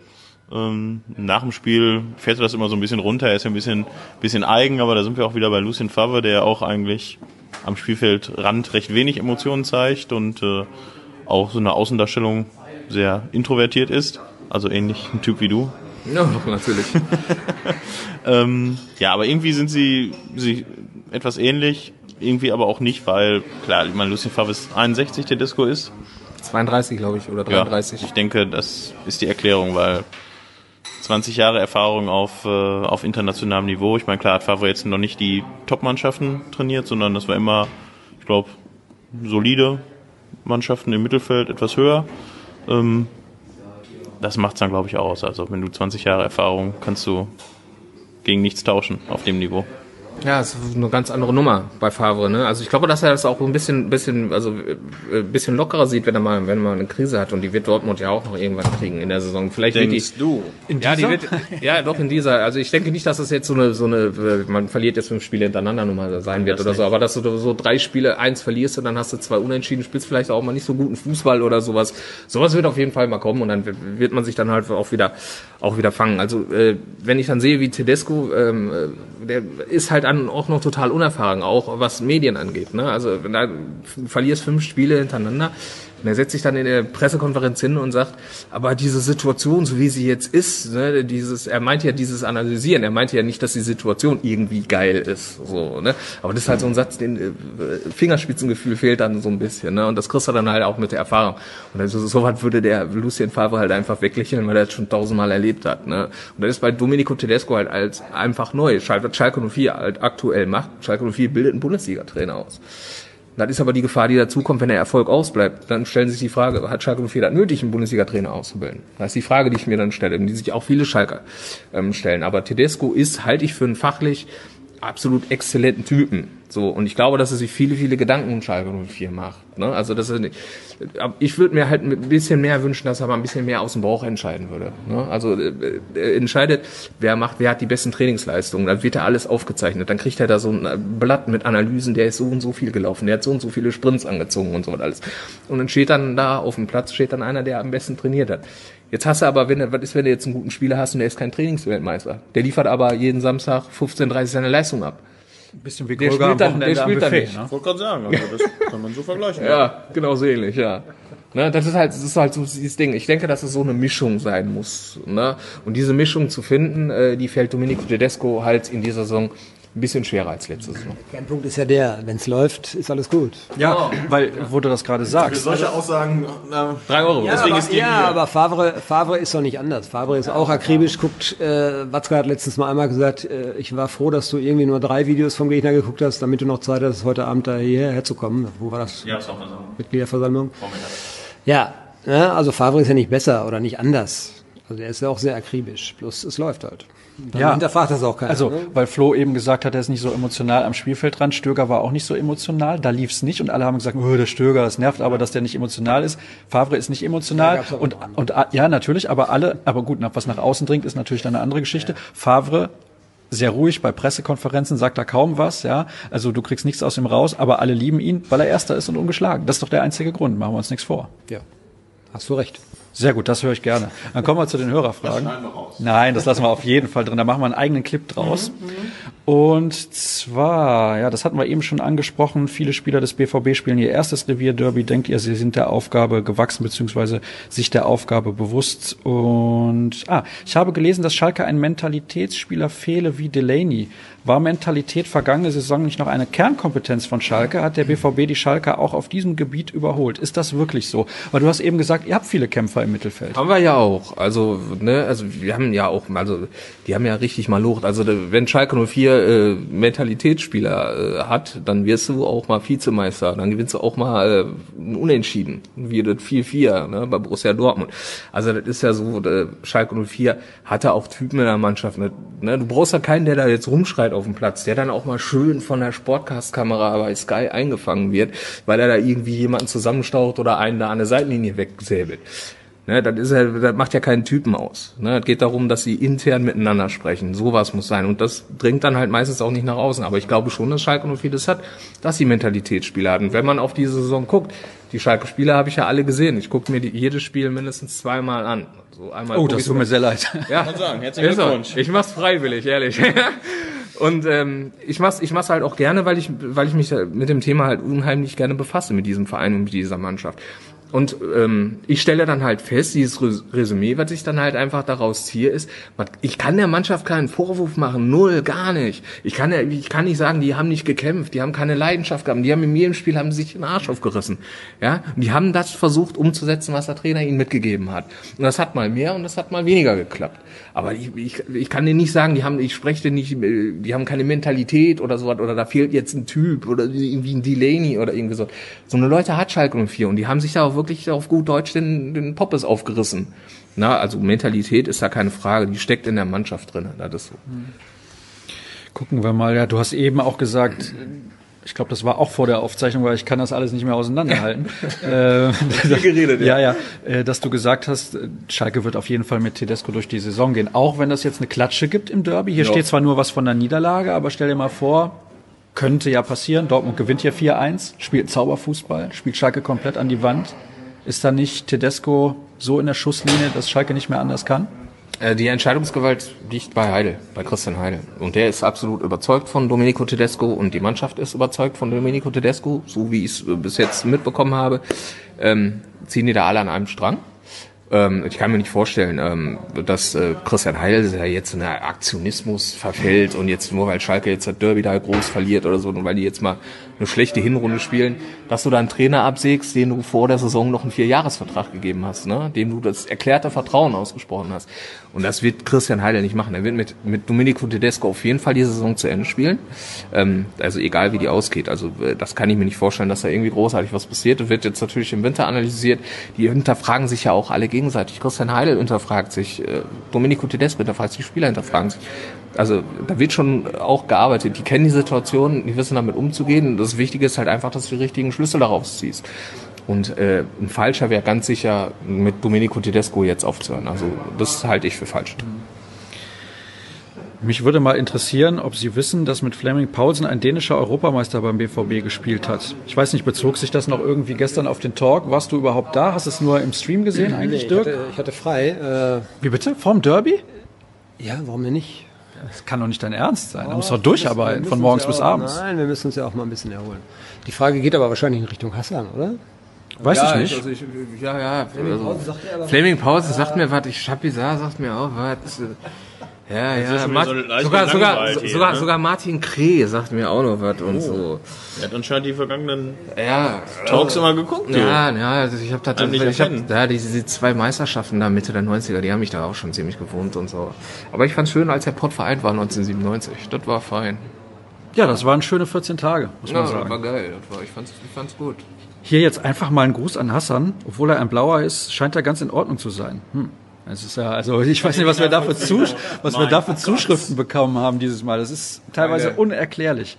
Ähm, nach dem Spiel fährt er das immer so ein bisschen runter. Er ist ja ein bisschen, bisschen eigen, aber da sind wir auch wieder bei Lucien Favre, der ja auch eigentlich am Spielfeldrand recht wenig Emotionen zeigt und äh, auch so eine Außendarstellung sehr introvertiert ist. Also ähnlich ein Typ wie du. Ja, natürlich. ähm, ja, aber irgendwie sind sie, sie etwas ähnlich, irgendwie aber auch nicht, weil, klar, ich meine, Lucien Favre ist 61, der Disco ist. 32, glaube ich, oder 33. Ja, ich denke, das ist die Erklärung, weil 20 Jahre Erfahrung auf, äh, auf internationalem Niveau. Ich meine, klar hat Favre jetzt noch nicht die Top-Mannschaften trainiert, sondern das war immer, ich glaube, solide Mannschaften im Mittelfeld, etwas höher. Ähm, das macht's dann, glaube ich, aus. Also wenn du 20 Jahre Erfahrung kannst du gegen nichts tauschen auf dem Niveau. Ja, es ist eine ganz andere Nummer bei Favre. Ne? Also ich glaube, dass er das auch ein bisschen, bisschen, also ein äh, bisschen lockerer sieht, wenn er mal, wenn er mal eine Krise hat. Und die wird Dortmund ja auch noch irgendwann kriegen in der Saison. Vielleicht Denkst wird die, du? In ja, die wird, ja, doch in dieser. Also ich denke nicht, dass das jetzt so eine, so eine, man verliert jetzt fünf Spiele hintereinander Nummer sein wird oder nicht. so. Aber dass du so drei Spiele, eins verlierst und dann hast du zwei Unentschieden, spielst vielleicht auch mal nicht so guten Fußball oder sowas. Sowas wird auf jeden Fall mal kommen und dann wird man sich dann halt auch wieder, auch wieder fangen. Also äh, wenn ich dann sehe, wie Tedesco, ähm, äh, der ist halt an, auch noch total unerfahren, auch was Medien angeht. Ne? Also wenn du verlierst fünf Spiele hintereinander, und er setzt sich dann in der Pressekonferenz hin und sagt, aber diese Situation, so wie sie jetzt ist, ne, dieses, er meint ja dieses Analysieren, er meint ja nicht, dass die Situation irgendwie geil ist, so, ne. Aber das ist halt so ein Satz, den äh, Fingerspitzengefühl fehlt dann so ein bisschen, ne. Und das kriegst du dann halt auch mit der Erfahrung. Und also, so was würde der Lucien Favre halt einfach weglächeln, weil er das schon tausendmal erlebt hat, ne. Und das ist bei Domenico Tedesco halt als einfach neu. Schalke 04 halt aktuell macht. Schalke 04 bildet einen Bundesliga-Trainer aus. Das ist aber die Gefahr, die dazukommt, wenn der Erfolg ausbleibt. Dann stellen sich die Frage, hat Schalke 04 das nötig, einen Bundesliga-Trainer auszubilden? Das ist die Frage, die ich mir dann stelle, die sich auch viele Schalker ähm, stellen. Aber Tedesco ist, halte ich für einen fachlich absolut exzellenten Typen. So, und ich glaube, dass er sich viele, viele Gedanken um Schalke 04 macht. Ne? Also das ist nicht, ich würde mir halt ein bisschen mehr wünschen, dass er mal ein bisschen mehr aus dem Bauch entscheiden würde. Ne? Also äh, er entscheidet, wer macht, wer hat die besten Trainingsleistungen. Dann wird er alles aufgezeichnet. Dann kriegt er da so ein Blatt mit Analysen, der ist so und so viel gelaufen, der hat so und so viele Sprints angezogen und so und alles. Und dann steht dann da auf dem Platz steht dann einer, der am besten trainiert hat. Jetzt hast du aber, wenn, was ist, wenn du jetzt einen guten Spieler hast und der ist kein Trainingsweltmeister? Der liefert aber jeden Samstag 15, 30 seine Leistung ab. Ein bisschen wie Der Kolga spielt am dann- der spielt dann Buffet, nicht. ne? Ich wollte gerade sagen, also das kann man so vergleichen. Ja, genau so ähnlich, ja. Ne, das ist halt, das ist halt so dieses Ding. Ich denke, dass es so eine Mischung sein muss. Ne? Und diese Mischung zu finden, äh, die fällt Domenico Tedesco halt in dieser Saison ein bisschen schwerer als letzte Saison. Kernpunkt ist ja der, wenn es läuft, ist alles gut. Ja, weil, wo du das gerade sagst. Solche Aussagen, na, Drei Euro. deswegen ist die Ja, hier. aber Favre, Favre ist doch nicht anders. Favre ist auch akribisch, guckt, äh, Watzke hat letztens mal einmal gesagt, äh, ich war froh, dass du irgendwie nur drei Videos vom Gegner geguckt hast, damit du noch Zeit hast, heute Abend da hierher zu kommen. Wo war das? Ja, ist auch mal so. Mitgliederversammlung. Ja, ne, also Favre ist ja nicht besser oder nicht anders. Also er ist ja auch sehr akribisch. Bloß es läuft halt. Dann Ja. hinterfragt das auch keiner. Also, ne? weil Flo eben gesagt hat, er ist nicht so emotional am Spielfeldrand. Stöger war auch nicht so emotional. Da lief's nicht und alle haben gesagt, oh, der Stöger, das nervt aber, dass der nicht emotional ist. Favre ist nicht emotional. und, und, ah, ja, natürlich, aber alle, aber gut, was nach außen dringt, ist natürlich dann eine andere Geschichte. Favre sehr ruhig bei Pressekonferenzen, sagt da kaum was, ja. Also du kriegst nichts aus ihm raus, aber alle lieben ihn, weil er Erster ist und ungeschlagen. Das ist doch der einzige Grund. Machen wir uns nichts vor. ja, hast du recht. Sehr gut, das höre ich gerne. Dann kommen wir zu den Hörerfragen. Nein, das lassen wir auf jeden Fall drin. Da machen wir einen eigenen Clip draus. Und zwar, ja, das hatten wir eben schon angesprochen. Viele Spieler des BVB spielen ihr erstes Revierderby. Denkt ihr, sie sind der Aufgabe gewachsen beziehungsweise sich der Aufgabe bewusst? Und ah, ich habe gelesen, dass Schalke ein Mentalitätsspieler fehle wie Delaney. War Mentalität vergangene Saison nicht noch eine Kernkompetenz von Schalke? Hat der BVB die Schalke auch auf diesem Gebiet überholt? Ist das wirklich so? Weil du hast eben gesagt, ihr habt viele Kämpfer im Mittelfeld. Haben wir ja auch. Also, ne, also wir haben ja auch, also die haben ja richtig mal Lucht. Also wenn Schalke 04 äh, Mentalitätsspieler äh, hat, dann wirst du auch mal Vizemeister, dann gewinnst du auch mal äh, Unentschieden, wie das 4-4 ne, bei Borussia Dortmund. Also das ist ja so, äh, Schalke 04 hatte auch Typen in der Mannschaft. Ne, ne, du brauchst ja keinen, der da jetzt rumschreit auf dem Platz, der dann auch mal schön von der Sportcast-Kamera bei Sky eingefangen wird, weil er da irgendwie jemanden zusammenstaucht oder einen da an der Seitenlinie wegsäbelt. Ne, das, ist ja, das macht ja keinen Typen aus. Ne, es geht darum, dass sie intern miteinander sprechen. Sowas muss sein. Und das dringt dann halt meistens auch nicht nach außen. Aber ich glaube schon, dass Schalke nur vieles hat, dass sie Mentalitätsspieler hat. Und wenn man auf diese Saison guckt, die Schalke-Spieler habe ich ja alle gesehen. Ich gucke mir die, jedes Spiel mindestens zweimal an. So einmal Oh, das tut mir sehr leid. ja, Kann sagen, herzlichen. Glückwunsch. Ich mach's freiwillig, ehrlich. Und ähm, ich mach's, ich mach's halt auch gerne, weil ich, weil ich mich mit dem Thema halt unheimlich gerne befasse mit diesem Verein und mit dieser Mannschaft. Und ähm, ich stelle dann halt fest, dieses Res- Resümee, was ich dann halt einfach daraus ziehe, ist, ich kann der Mannschaft keinen Vorwurf machen, null, gar nicht. Ich kann, ich kann nicht sagen, die haben nicht gekämpft, die haben keine Leidenschaft gehabt, die haben in jedem Spiel haben sich den Arsch aufgerissen. Ja, und die haben das versucht umzusetzen, was der Trainer ihnen mitgegeben hat. Und das hat mal mehr und das hat mal weniger geklappt. Aber ich, ich, ich kann dir nicht sagen, die haben, ich spreche dir nicht, äh, die haben keine Mentalität oder sowas oder da fehlt jetzt ein Typ oder irgendwie ein Delaney oder irgendwie so. So eine Leute hat Schalke 04 und die haben sich da auch wirklich auf gut Deutsch den, den Poppes aufgerissen. Na, also Mentalität ist da keine Frage, die steckt in der Mannschaft drin. Das ist so. Gucken wir mal. Ja, du hast eben auch gesagt, ich glaube, das war auch vor der Aufzeichnung, weil ich kann das alles nicht mehr auseinanderhalten. äh, geredet, ja, ja, äh, dass du gesagt hast, äh, Schalke wird auf jeden Fall mit Tedesco durch die Saison gehen, auch wenn das jetzt eine Klatsche gibt im Derby. Hier Ja. steht zwar nur was von der Niederlage, aber stell dir mal vor, könnte ja passieren. Dortmund gewinnt hier 4-1, spielt Zauberfußball, spielt Schalke komplett an die Wand. Ist da nicht Tedesco so in der Schusslinie, dass Schalke nicht mehr anders kann? Äh, Die Entscheidungsgewalt liegt bei Heidel, bei Christian Heidel. Und der ist absolut überzeugt von Domenico Tedesco und die Mannschaft ist überzeugt von Domenico Tedesco, so wie ich es bis jetzt mitbekommen habe. Ähm, ziehen die da alle an einem Strang. Ähm, ich kann mir nicht vorstellen, ähm, dass äh, Christian Heidel der jetzt in einen Aktionismus verfällt und jetzt nur weil Schalke jetzt das Derby da groß verliert oder so und weil die jetzt mal eine schlechte Hinrunde spielen, dass du da einen Trainer absägst, den du vor der Saison noch einen Vierjahresvertrag gegeben hast, ne? dem du das erklärte Vertrauen ausgesprochen hast. Und das wird Christian Heidel nicht machen. Er wird mit, mit Domenico Tedesco auf jeden Fall die Saison zu Ende spielen. Ähm, also egal wie die ausgeht. Also äh, das kann ich mir nicht vorstellen, dass da irgendwie großartig was passiert. Das wird jetzt natürlich im Winter analysiert. Die hinterfragen sich ja auch alle gegenseitig. Christian Heidel hinterfragt sich, äh, Domenico Tedesco hinterfragt sich, die Spieler hinterfragen sich. Also da wird schon auch gearbeitet. Die kennen die Situation, die wissen damit umzugehen. Das Wichtige ist halt einfach, dass du die richtigen Schlüsse daraus ziehst. Und äh, ein Falscher wäre ganz sicher, mit Domenico Tedesco jetzt aufzuhören. Also das halte ich für falsch. Mich würde mal interessieren, ob Sie wissen, dass mit Fleming Paulsen ein dänischer Europameister beim BVB gespielt hat. Ich weiß nicht, bezog sich das noch irgendwie gestern auf den Talk? Warst du überhaupt da? Hast du es nur im Stream gesehen eigentlich, ich, Dirk? hatte, ich hatte frei. Äh, Wie bitte? Vorm Derby? ja, warum denn nicht? Das kann doch nicht dein Ernst sein. Da musst du doch Wir durcharbeiten, müssen von morgens bis auch, abends. Nein, wir müssen uns ja auch mal ein bisschen erholen. Die Frage geht aber wahrscheinlich in Richtung Hassan, oder? Weiß ja, ich nicht. Also ich, ja, ja. Also, Fleming Pause sagt mir was, ich Schapizar sagt mir auch was. Ja, ja. schon Mart- so sogar, sogar, hier, sogar, ne? sogar Martin Kreh sagt mir auch noch was und so. Er hat anscheinend die vergangenen Ja. Talks immer geguckt. du. Ja, ja, also ich habe tatsächlich, ich erkennen. da diese, diese zwei Meisterschaften da Mitte der 90er, die haben mich da auch schon ziemlich gewohnt und so. Aber ich fand's schön, als der Pott vereint war 1997. Das war fein. Ja, das waren schöne 14 Tage, muss Ja, man das war sagen. geil. Das war, ich fand's, ich fand's gut. Hier jetzt einfach mal ein Gruß an Hassan. Obwohl er ein Blauer ist, scheint er ganz in Ordnung zu sein. Hm. Es ist ja, also ich weiß nicht, was wir da für, Zus was wir da Zuschriften bekommen haben dieses Mal. Das ist teilweise unerklärlich.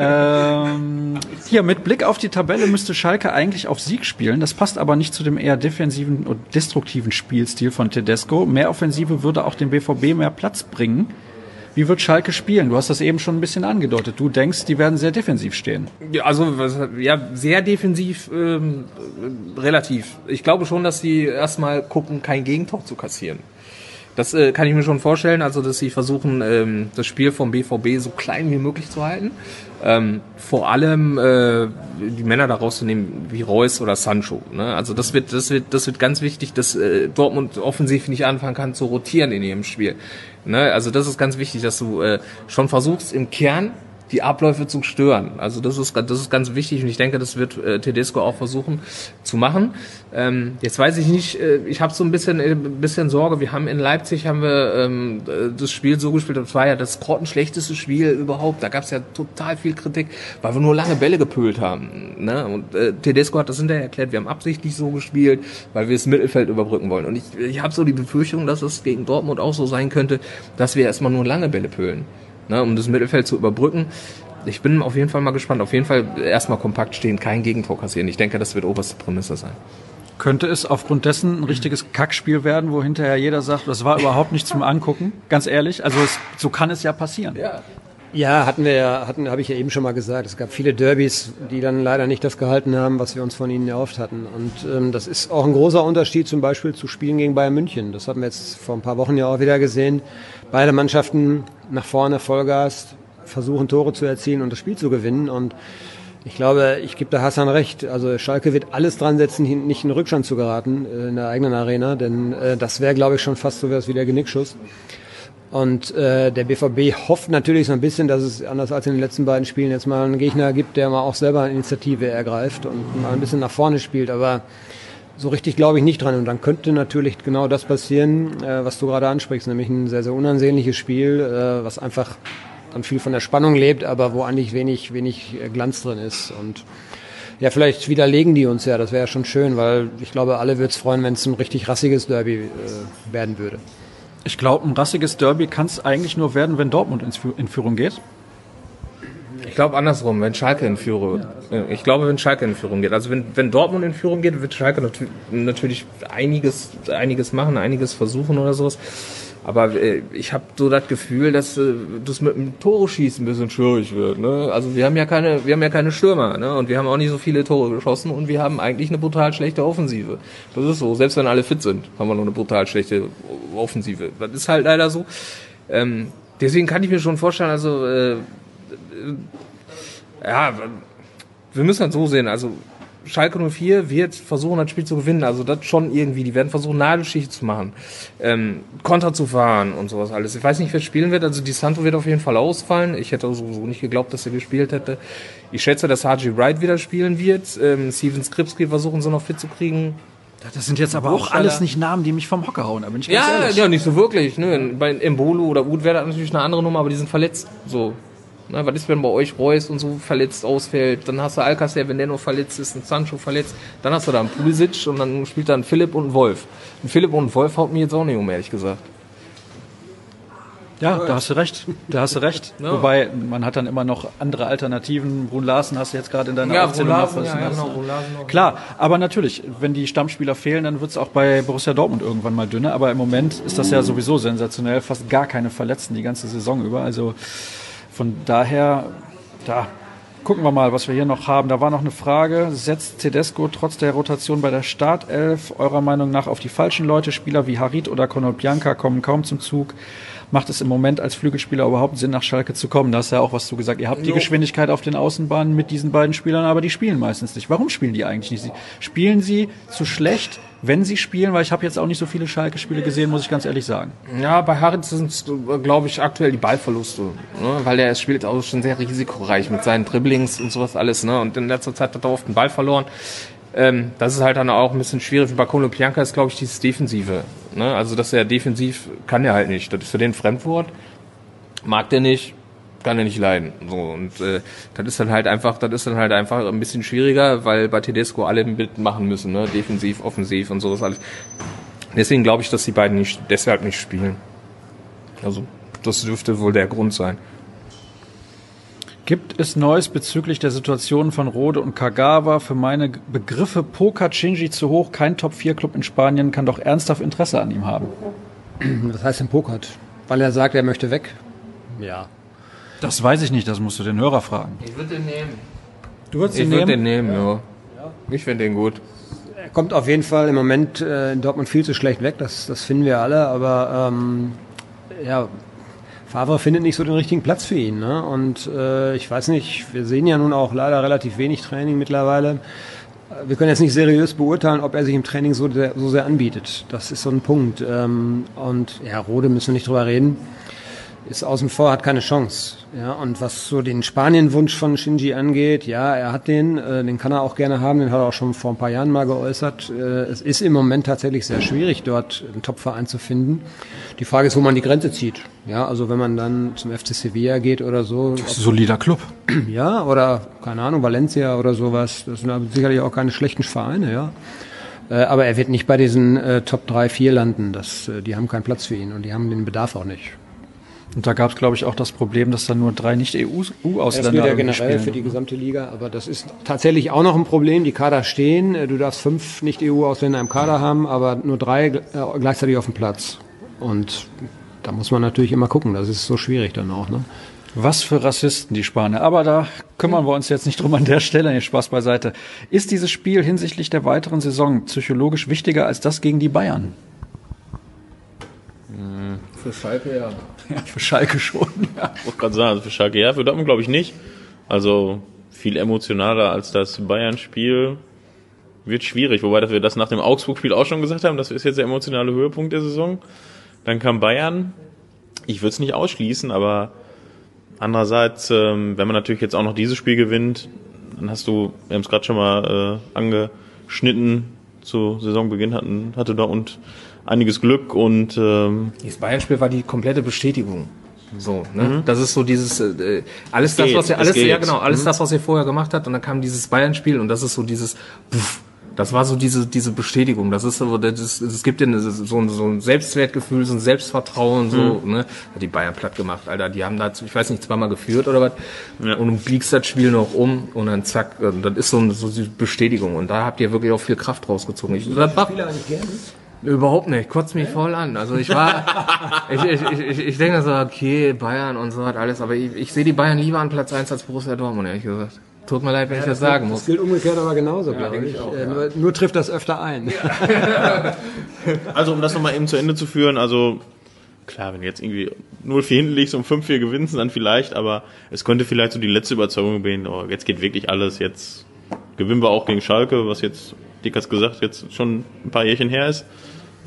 ähm, hier, mit Blick auf die Tabelle müsste Schalke eigentlich auf Sieg spielen. Das passt aber nicht zu dem eher defensiven und destruktiven Spielstil von Tedesco. Mehr Offensive würde auch dem BVB mehr Platz bringen. Wie wird Schalke spielen? Du hast das eben schon ein bisschen angedeutet. Du denkst, die werden sehr defensiv stehen. Ja, also ja, sehr defensiv, ähm, äh, relativ. Ich glaube schon, dass sie erstmal gucken, kein Gegentor zu kassieren. Das äh, kann ich mir schon vorstellen, also dass sie versuchen, ähm, das Spiel vom BVB so klein wie möglich zu halten. Ähm, vor allem äh, die Männer da rauszunehmen wie Reus oder Sancho. Ne? Also das wird, das wird, das wird ganz wichtig, dass äh, Dortmund offensiv nicht anfangen kann zu rotieren in ihrem Spiel. Ne? Also das ist ganz wichtig, dass du äh, schon versuchst im Kern die Abläufe zu stören. Also das ist, das ist ganz wichtig und ich denke, das wird äh, Tedesco auch versuchen zu machen. Ähm, jetzt weiß ich nicht, äh, ich habe so ein bisschen, äh, ein bisschen Sorge. Wir haben in Leipzig haben wir ähm, äh, das Spiel so gespielt, das war ja das grottenschlechteste Spiel überhaupt. Da gab es ja total viel Kritik, weil wir nur lange Bälle gepölt haben. Ne? Und äh, Tedesco hat das hinterher erklärt, wir haben absichtlich so gespielt, weil wir das Mittelfeld überbrücken wollen. Und ich, ich habe so die Befürchtung, dass es gegen Dortmund auch so sein könnte, dass wir erstmal nur lange Bälle pölen ne, um das Mittelfeld zu überbrücken. Ich bin auf jeden Fall mal gespannt. Auf jeden Fall erstmal kompakt stehen, kein Gegentor kassieren. Ich denke, das wird oberste Prämisse sein. Könnte es aufgrund dessen ein richtiges Kackspiel werden, wo hinterher jeder sagt, das war überhaupt nicht zum Angucken? Ganz ehrlich, also es, so kann es ja passieren. Ja. Ja, hatten wir ja, hatten, habe ich ja eben schon mal gesagt. Es gab viele Derbys, die dann leider nicht das gehalten haben, was wir uns von ihnen erhofft hatten. Und ähm, das ist auch ein großer Unterschied zum Beispiel zu Spielen gegen Bayern München. Das haben wir jetzt vor ein paar Wochen ja auch wieder gesehen. Beide Mannschaften nach vorne Vollgas versuchen Tore zu erzielen und das Spiel zu gewinnen. Und ich glaube, ich gebe da Hassan recht. Also Schalke wird alles dran setzen, nicht in Rückstand zu geraten äh, in der eigenen Arena, denn äh, das wäre, glaube ich, schon fast so wie der Genickschuss. Und äh, der BVB hofft natürlich so ein bisschen, dass es anders als in den letzten beiden Spielen jetzt mal einen Gegner gibt, der mal auch selber eine Initiative ergreift und mal ein bisschen nach vorne spielt. Aber so richtig glaube ich nicht dran. Und dann könnte natürlich genau das passieren, äh, was du gerade ansprichst, nämlich ein sehr, sehr unansehnliches Spiel, äh, was einfach dann viel von der Spannung lebt, aber wo eigentlich wenig, wenig äh, Glanz drin ist. Und ja, vielleicht widerlegen die uns ja, das wäre ja schon schön, weil ich glaube, alle würde es freuen, wenn es ein richtig rassiges Derby äh, werden würde. Ich glaube, ein rassiges Derby kann es eigentlich nur werden, wenn Dortmund in Führung geht. Ich glaube andersrum, wenn Schalke in Führung. Ich glaube, wenn Schalke in Führung geht. Also wenn, wenn Dortmund in Führung geht, wird Schalke natürlich einiges, einiges machen, einiges versuchen oder sowas. Aber äh, ich habe so das Gefühl, dass äh, das mit dem Tore schießen ein bisschen schwierig wird. Ne? Also wir haben ja keine, wir haben ja keine Stürmer, ne? Und wir haben auch nicht so viele Tore geschossen und wir haben eigentlich eine brutal schlechte Offensive. Das ist so. Selbst wenn alle fit sind, haben wir noch eine brutal schlechte Offensive. Das ist halt leider so. Ähm, deswegen kann ich mir schon vorstellen, also äh, äh ja, wir müssen halt so sehen. Also Schalke 04 wird versuchen, das Spiel zu gewinnen. Also das schon irgendwie. Die werden versuchen, Nadelschicht zu machen, ähm, Konter zu fahren und sowas alles. Ich weiß nicht, wer spielen wird. Also Di Santo wird auf jeden Fall ausfallen. Ich hätte sowieso nicht geglaubt, dass er gespielt hätte. Ich schätze, dass Haji Wright wieder spielen wird. Ähm, Steven Skripski versuchen sie noch fit zu kriegen. Das sind jetzt aber auch alles nicht Namen, die mich vom Hocker hauen. Da bin ich ganz ja, ehrlich. ja, nicht so wirklich. Ne? Bei Embolo oder Ud wäre das natürlich eine andere Nummer, aber die sind verletzt. So, na, was ist, wenn bei euch Reus und so verletzt ausfällt? Dann hast du Alcacer, wenn der nur verletzt ist, ein Sancho verletzt. Dann hast du da einen Pulisic und dann spielt da ein Philipp und ein Wolf. Ein Philipp und ein Wolf haut mir jetzt auch nicht um, ehrlich gesagt. Ja, da hast du recht. Da hast du recht. Ja. Wobei, man hat dann immer noch andere Alternativen. Brun Larsen hast du jetzt gerade in deiner ja, Aufzählung Larsen, ja, ja, genau, Klar, aber natürlich, wenn die Stammspieler fehlen, dann wird es auch bei Borussia Dortmund irgendwann mal dünner. Aber im Moment ist das ja sowieso sensationell. Fast gar keine Verletzten die ganze Saison über. Also von daher, da gucken wir mal, was wir hier noch haben. Da war noch eine Frage. Setzt Tedesco trotz der Rotation bei der Startelf eurer Meinung nach auf die falschen Leute? Spieler wie Harit oder Bianca kommen kaum zum Zug macht es im Moment als Flügelspieler überhaupt Sinn, nach Schalke zu kommen? Da hast du ja auch was zu gesagt. Ihr habt die Geschwindigkeit auf den Außenbahnen mit diesen beiden Spielern, aber die spielen meistens nicht. Warum spielen die eigentlich nicht? Spielen sie zu schlecht, wenn sie spielen? Weil ich habe jetzt auch nicht so viele Schalke-Spiele gesehen, muss ich ganz ehrlich sagen. Ja, bei Harit sind es, glaube ich, aktuell die Ballverluste. Ne? Weil der spielt auch schon sehr risikoreich mit seinen Dribblings und sowas alles. Ne? Und in letzter Zeit hat er oft den Ball verloren. Ähm, das ist halt dann auch ein bisschen schwierig. Bei Kolo Pianka ist, glaube ich, dieses Defensive. Ne? Also, dass er defensiv kann er halt nicht. Das ist für den Fremdwort. Mag der nicht, kann er nicht leiden. So und äh, das ist dann halt einfach, das ist dann halt einfach ein bisschen schwieriger, weil bei Tedesco alle mitmachen müssen, ne? Defensiv, offensiv und so ist alles. Deswegen glaube ich, dass die beiden nicht deshalb nicht spielen. Also das dürfte wohl der Grund sein. Gibt es Neues bezüglich der Situation von Rode und Kagawa? Für meine Begriffe Poker Shinji zu hoch, kein Top-4-Club in Spanien kann doch ernsthaft Interesse an ihm haben. Was heißt denn Pokert? Weil er sagt, er möchte weg? Ja. Das weiß ich nicht, das musst du den Hörer fragen. Ich würde den nehmen. Du würdest ich ihn nehmen? Ich würde den nehmen, ja. ja. Ich finde den gut. Er kommt auf jeden Fall im Moment äh, in Dortmund viel zu schlecht weg, das, das finden wir alle, aber ähm, ja, Favre findet nicht so den richtigen Platz für ihn. Ne? Und äh, ich weiß nicht, wir sehen ja nun auch leider relativ wenig Training mittlerweile. Wir können jetzt nicht seriös beurteilen, ob er sich im Training so, sehr, so sehr anbietet. Das ist so ein Punkt. Ähm, und ja, Rode müssen wir nicht drüber reden ist außen vor, hat keine Chance. Ja, und was so den Spanien-Wunsch von Shinji angeht, ja, er hat den, äh, den kann er auch gerne haben, den hat er auch schon vor ein paar Jahren mal geäußert. Äh, es ist im Moment tatsächlich sehr schwierig, dort einen Topverein zu finden. Die Frage ist, wo man die Grenze zieht. Ja, also wenn man dann zum FC Sevilla geht oder so. Das ist ein solider Club. Ja, oder, keine Ahnung, Valencia oder sowas. Das sind sicherlich auch keine schlechten Vereine, ja. Äh, aber er wird nicht bei diesen äh, Top 3, 4 landen. Das, äh, die haben keinen Platz für ihn und die haben den Bedarf auch nicht. Und da gab es, glaube ich, auch das Problem, dass da nur drei Nicht-EU-Ausländer Das gilt ja generell für die gesamte Liga, aber das ist tatsächlich auch noch ein Problem. Die Kader stehen, äh, du darfst fünf Nicht-EU-Ausländer im Kader haben, aber nur drei äh, gleichzeitig auf dem Platz. Und da muss man natürlich immer gucken, das ist so schwierig dann auch. Ne? Was für Rassisten, die Spanier. Aber da kümmern wir uns jetzt nicht drum an der Stelle. Nee, Spaß beiseite. Ist dieses Spiel hinsichtlich der weiteren Saison psychologisch wichtiger als das gegen die Bayern? Für Schalke ja. Ja, für Schalke schon. Ja. Ich wollte gerade sagen, also für Schalke ja, für Dortmund glaube ich nicht. Also viel emotionaler als das Bayern-Spiel wird schwierig. Wobei wir das nach dem Augsburg-Spiel auch schon gesagt haben, das ist jetzt der emotionale Höhepunkt der Saison. Dann kam Bayern. Ich würde es nicht ausschließen, aber andererseits, ähm, wenn man natürlich jetzt auch noch dieses Spiel gewinnt, dann hast du, wir haben es gerade schon mal äh, angeschnitten, zu Saisonbeginn hatten, hatte Dortmund einiges Glück und ähm, Das Bayern-Spiel war die komplette Bestätigung. So, ne? Das ist so dieses äh, alles das, geht, was es alles ja genau, alles das, was er vorher gemacht hat und dann kam dieses Bayern-Spiel und das ist so dieses Puff, das war so diese diese Bestätigung. Das ist so, das, ist, es gibt dir so, ein- so ein Selbstwertgefühl, so ein Selbstvertrauen, so ne, hat die Bayern platt gemacht, Alter. Die haben da, ich weiß nicht, zweimal geführt oder was Ja. und du biegst das Spiel noch um und dann zack, äh, das ist so, so die Bestätigung und da habt ihr wirklich auch viel Kraft rausgezogen. Ich, das war, Überhaupt nicht, kotzt mich voll an. Also ich war, ich, ich, ich, ich, denke so, okay, Bayern und so hat alles, aber ich, ich sehe die Bayern lieber an Platz 1 als Borussia Dortmund, ehrlich gesagt. Tut mir leid, wenn ich das sagen Das muss. gilt umgekehrt aber genauso, glaube denke ich. ich auch, Äh, ja. nur, nur trifft das öfter ein. Also um das nochmal eben zu Ende zu führen, also klar, wenn du jetzt irgendwie 0-4 hinten liegst und 5-4 gewinnst, dann vielleicht, aber es könnte vielleicht so die letzte Überzeugung werden, oh, jetzt geht wirklich alles, jetzt gewinnen wir auch gegen Schalke, was jetzt, Dick hat's gesagt, jetzt schon ein paar Jährchen her ist.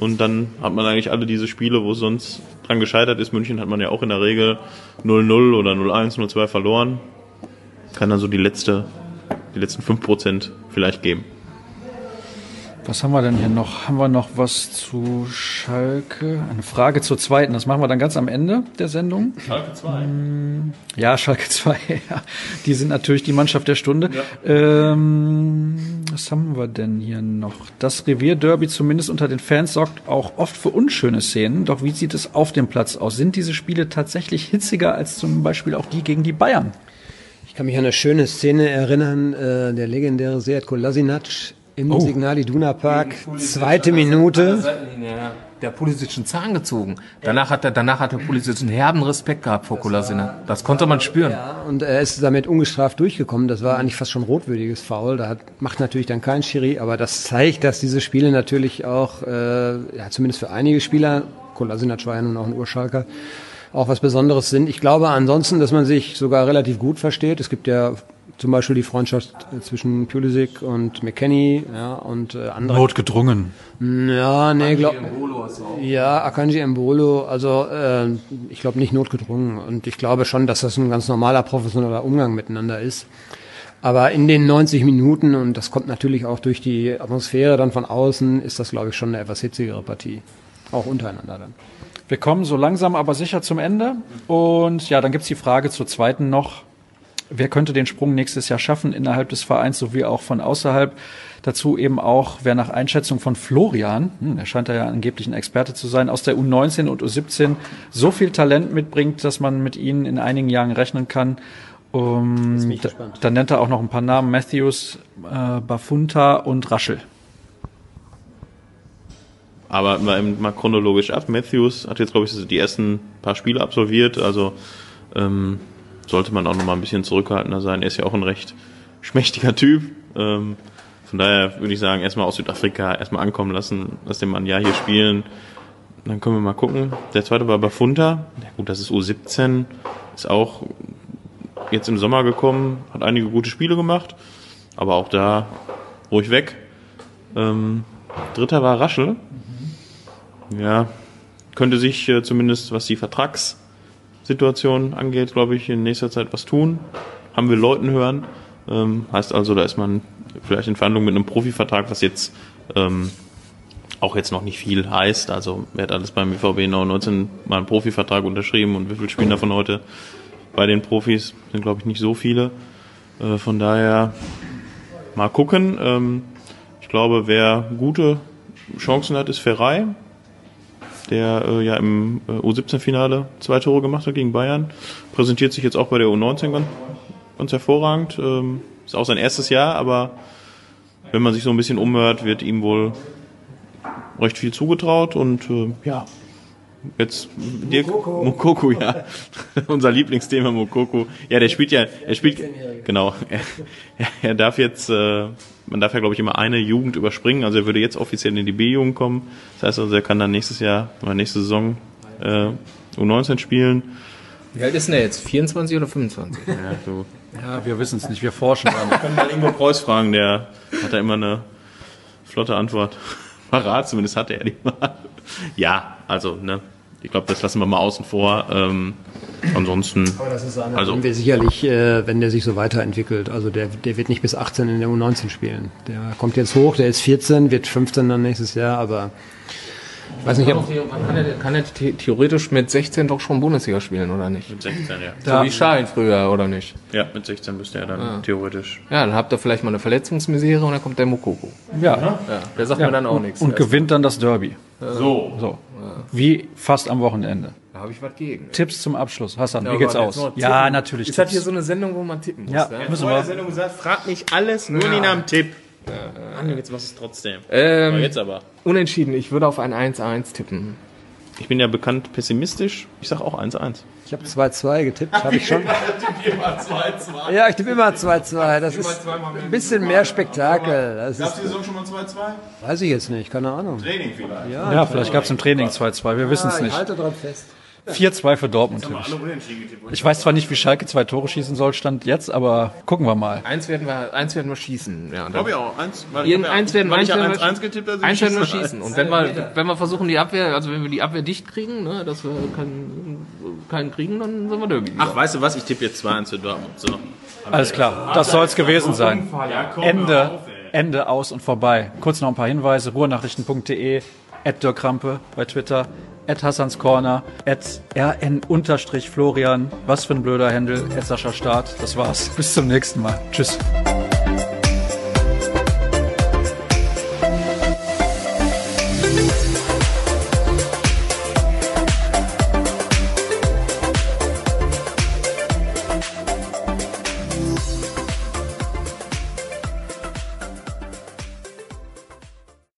Und dann hat man eigentlich alle diese Spiele, wo es sonst dran gescheitert ist. München hat man ja auch in der Regel 0-0 oder 0-1, 0-2 verloren. Kann dann so die letzte, die letzten 5% vielleicht geben. Was haben wir denn hier noch? Haben wir noch was zu Schalke? Eine Frage zur zweiten. Das machen wir dann ganz am Ende der Sendung. Schalke 2. Ja, Schalke 2, ja. Die sind natürlich die Mannschaft der Stunde. Ähm, was haben wir denn hier noch? Das Revierderby zumindest unter den Fans sorgt auch oft für unschöne Szenen. Doch wie sieht es auf dem Platz aus? Sind diese Spiele tatsächlich hitziger als zum Beispiel auch die gegen die Bayern? Ich kann mich an eine schöne Szene erinnern, äh, der legendäre Seat Kolasinac im Oh. Signal Iduna Park, zweite Minute. Ja, der Pulisic einen Zahn gezogen. Danach hat der, danach hat der Pulisic einen herben Respekt gehabt vor Kolasinac. Das konnte man spüren. Und er ist damit ungestraft durchgekommen. Das war eigentlich fast schon rotwürdiges Foul. Da hat, macht natürlich dann kein Schiri, aber das zeigt, dass diese Spiele natürlich auch, äh, ja, zumindest für einige Spieler, Kolasinac war ja nun auch ein Urschalker, auch was Besonderes sind. Ich glaube ansonsten, dass man sich sogar relativ gut versteht. Es gibt ja zum Beispiel die Freundschaft zwischen Pulisic und McKenny, ja, und äh, andere. Notgedrungen. Ja, nee, glaub, ja, Akanji Mbolo, also äh, ich glaube nicht notgedrungen und ich glaube schon, dass das ein ganz normaler professioneller Umgang miteinander ist. Aber in den 90 Minuten, und das kommt natürlich auch durch die Atmosphäre dann von außen, ist das, glaube ich, schon eine etwas hitzigere Partie. Auch untereinander dann. Wir kommen so langsam aber sicher zum Ende. Und ja, dann gibt's die Frage zur zweiten noch. Wer könnte den Sprung nächstes Jahr schaffen innerhalb des Vereins sowie auch von außerhalb? Dazu eben auch, wer nach Einschätzung von Florian, hm, er scheint da ja angeblich ein Experte zu sein, aus der U19 und U17 so viel Talent mitbringt, dass man mit ihnen in einigen Jahren rechnen kann. Um, da, dann nennt er auch noch ein paar Namen, Matthews, äh, Bafunta und Raschel. Aber mal, mal chronologisch ab. Matthews hat jetzt, glaube ich, die ersten paar Spiele absolviert. Also ähm, sollte man auch noch mal ein bisschen zurückhaltender sein. Er ist ja auch ein recht schmächtiger Typ. Ähm, von daher würde ich sagen, erstmal aus Südafrika erstmal ankommen lassen, lass den Mann Jahr hier spielen. Dann können wir mal gucken. Der zweite war Bafunta. Ja, gut, das ist U17. Ist auch jetzt im Sommer gekommen, hat einige gute Spiele gemacht. Aber auch da ruhig weg. Ähm, dritter war Raschel. Ja, könnte sich äh, zumindest, was die Vertragssituation angeht, glaube ich, in nächster Zeit was tun. Haben wir Leuten hören. Ähm, heißt also, da ist man vielleicht in Verhandlungen mit einem Profivertrag, was jetzt ähm, auch jetzt noch nicht viel heißt. Also wer hat alles beim BVB noch 19 mal einen Profivertrag unterschrieben und wie viele spielen davon heute bei den Profis? Sind glaube ich nicht so viele. Äh, von daher mal gucken. Ähm, ich glaube, wer gute Chancen hat, ist Ferrei. Der äh, ja im äh, U17-Finale zwei Tore gemacht hat gegen Bayern. Präsentiert sich jetzt auch bei der U19 ganz, ganz hervorragend. Ähm, ist auch sein erstes Jahr, aber wenn man sich so ein bisschen umhört, wird ihm wohl recht viel zugetraut und äh, ja, jetzt Dirk Mokoko, ja, unser Lieblingsthema Mokoko. Ja, der spielt ja, er spielt genau, er, er darf jetzt, äh, man darf ja glaube ich immer eine Jugend überspringen, also er würde jetzt offiziell in die B-Jugend kommen. Das heißt also, er kann dann nächstes Jahr oder nächste Saison äh, U19 spielen. Wie alt ist denn der jetzt? 24 oder 25? Ja, so. Ja, wir wissen es nicht, wir forschen dran. Wir können mal Ingo Preuß fragen, der hat da immer eine flotte Antwort. Parat, zumindest hatte er die mal. Ja, also, ne, ich glaube, das lassen wir mal außen vor. Ähm, ansonsten, Aber das ist einer, Also- den wir sicherlich, äh, wenn der sich so weiterentwickelt, also der, der wird nicht bis 18 in der U19 spielen. Der kommt jetzt hoch, der ist 14, wird 15 dann nächstes Jahr, aber ich weiß nicht, ob, Man kann ja, kann ja the- theoretisch mit 16 doch schon Bundesliga spielen, oder nicht? mit 16, ja. So wie Schein früher, oder nicht? Ja, mit 16 müsste er dann theoretisch. Ja, dann habt ihr vielleicht mal eine Verletzungsmisere und dann kommt der Mokoko. Ja, Ja, der sagt mir dann auch nichts. und gewinnt dann das Derby. So. So, wie fast am Wochenende. Da habe ich was gegen. Tipps zum Abschluss. Hassan, Ja, wie geht's aber aus? Ja, natürlich. Ist das Tipps. hier so eine Sendung, wo man tippen muss? Ja, ne? müssen Vor der wir. Sendung gesagt, frag nicht alles, nur nie nach dem Tipp. Mann, jetzt machst du es trotzdem. Ähm, jetzt aber. Unentschieden, ich würde auf ein 1-1 tippen. Ich bin ja bekannt pessimistisch. Ich sag auch 1-1. ich habe 2-2 getippt, habe ich schon. Ja, ich tippe immer 2-2. Das ist ein bisschen mehr Spektakel. Das ist, die Saison schon mal 2-2? weiß ich jetzt nicht, keine Ahnung. Training vielleicht. Ja, vielleicht gab es im Training 2-2, wir wissen es Ich nicht. halte dran fest. 4-2 für Dortmund. ich. Ich weiß zwar nicht, wie Schalke zwei Tore schießen soll, stand jetzt, aber gucken wir mal. Eins werden wir, eins werden wir schießen. Ja, und dann, Glaube ich auch. Eins, weil ich werden, weil eins ich ja werden wir 1-1 getippt habe. Eins werden wir schießen. Und wenn wir, wenn wir versuchen, die Abwehr, also wenn wir die Abwehr dicht kriegen, ne, dass wir keinen, keinen kriegen, dann sind wir Derby. Ach, weißt du was? Ich tippe jetzt 2-1 für Dortmund. So. Alles klar, das soll es gewesen sein. Ende, Ende aus und vorbei. Kurz noch ein paar Hinweise. Ruhrnachrichten.de, at Dirk Krampe bei Twitter, at Hassans Corner, at rn-florian, was für ein blöder Händel, at Sascha Start. Das war's. Bis zum nächsten Mal. Tschüss.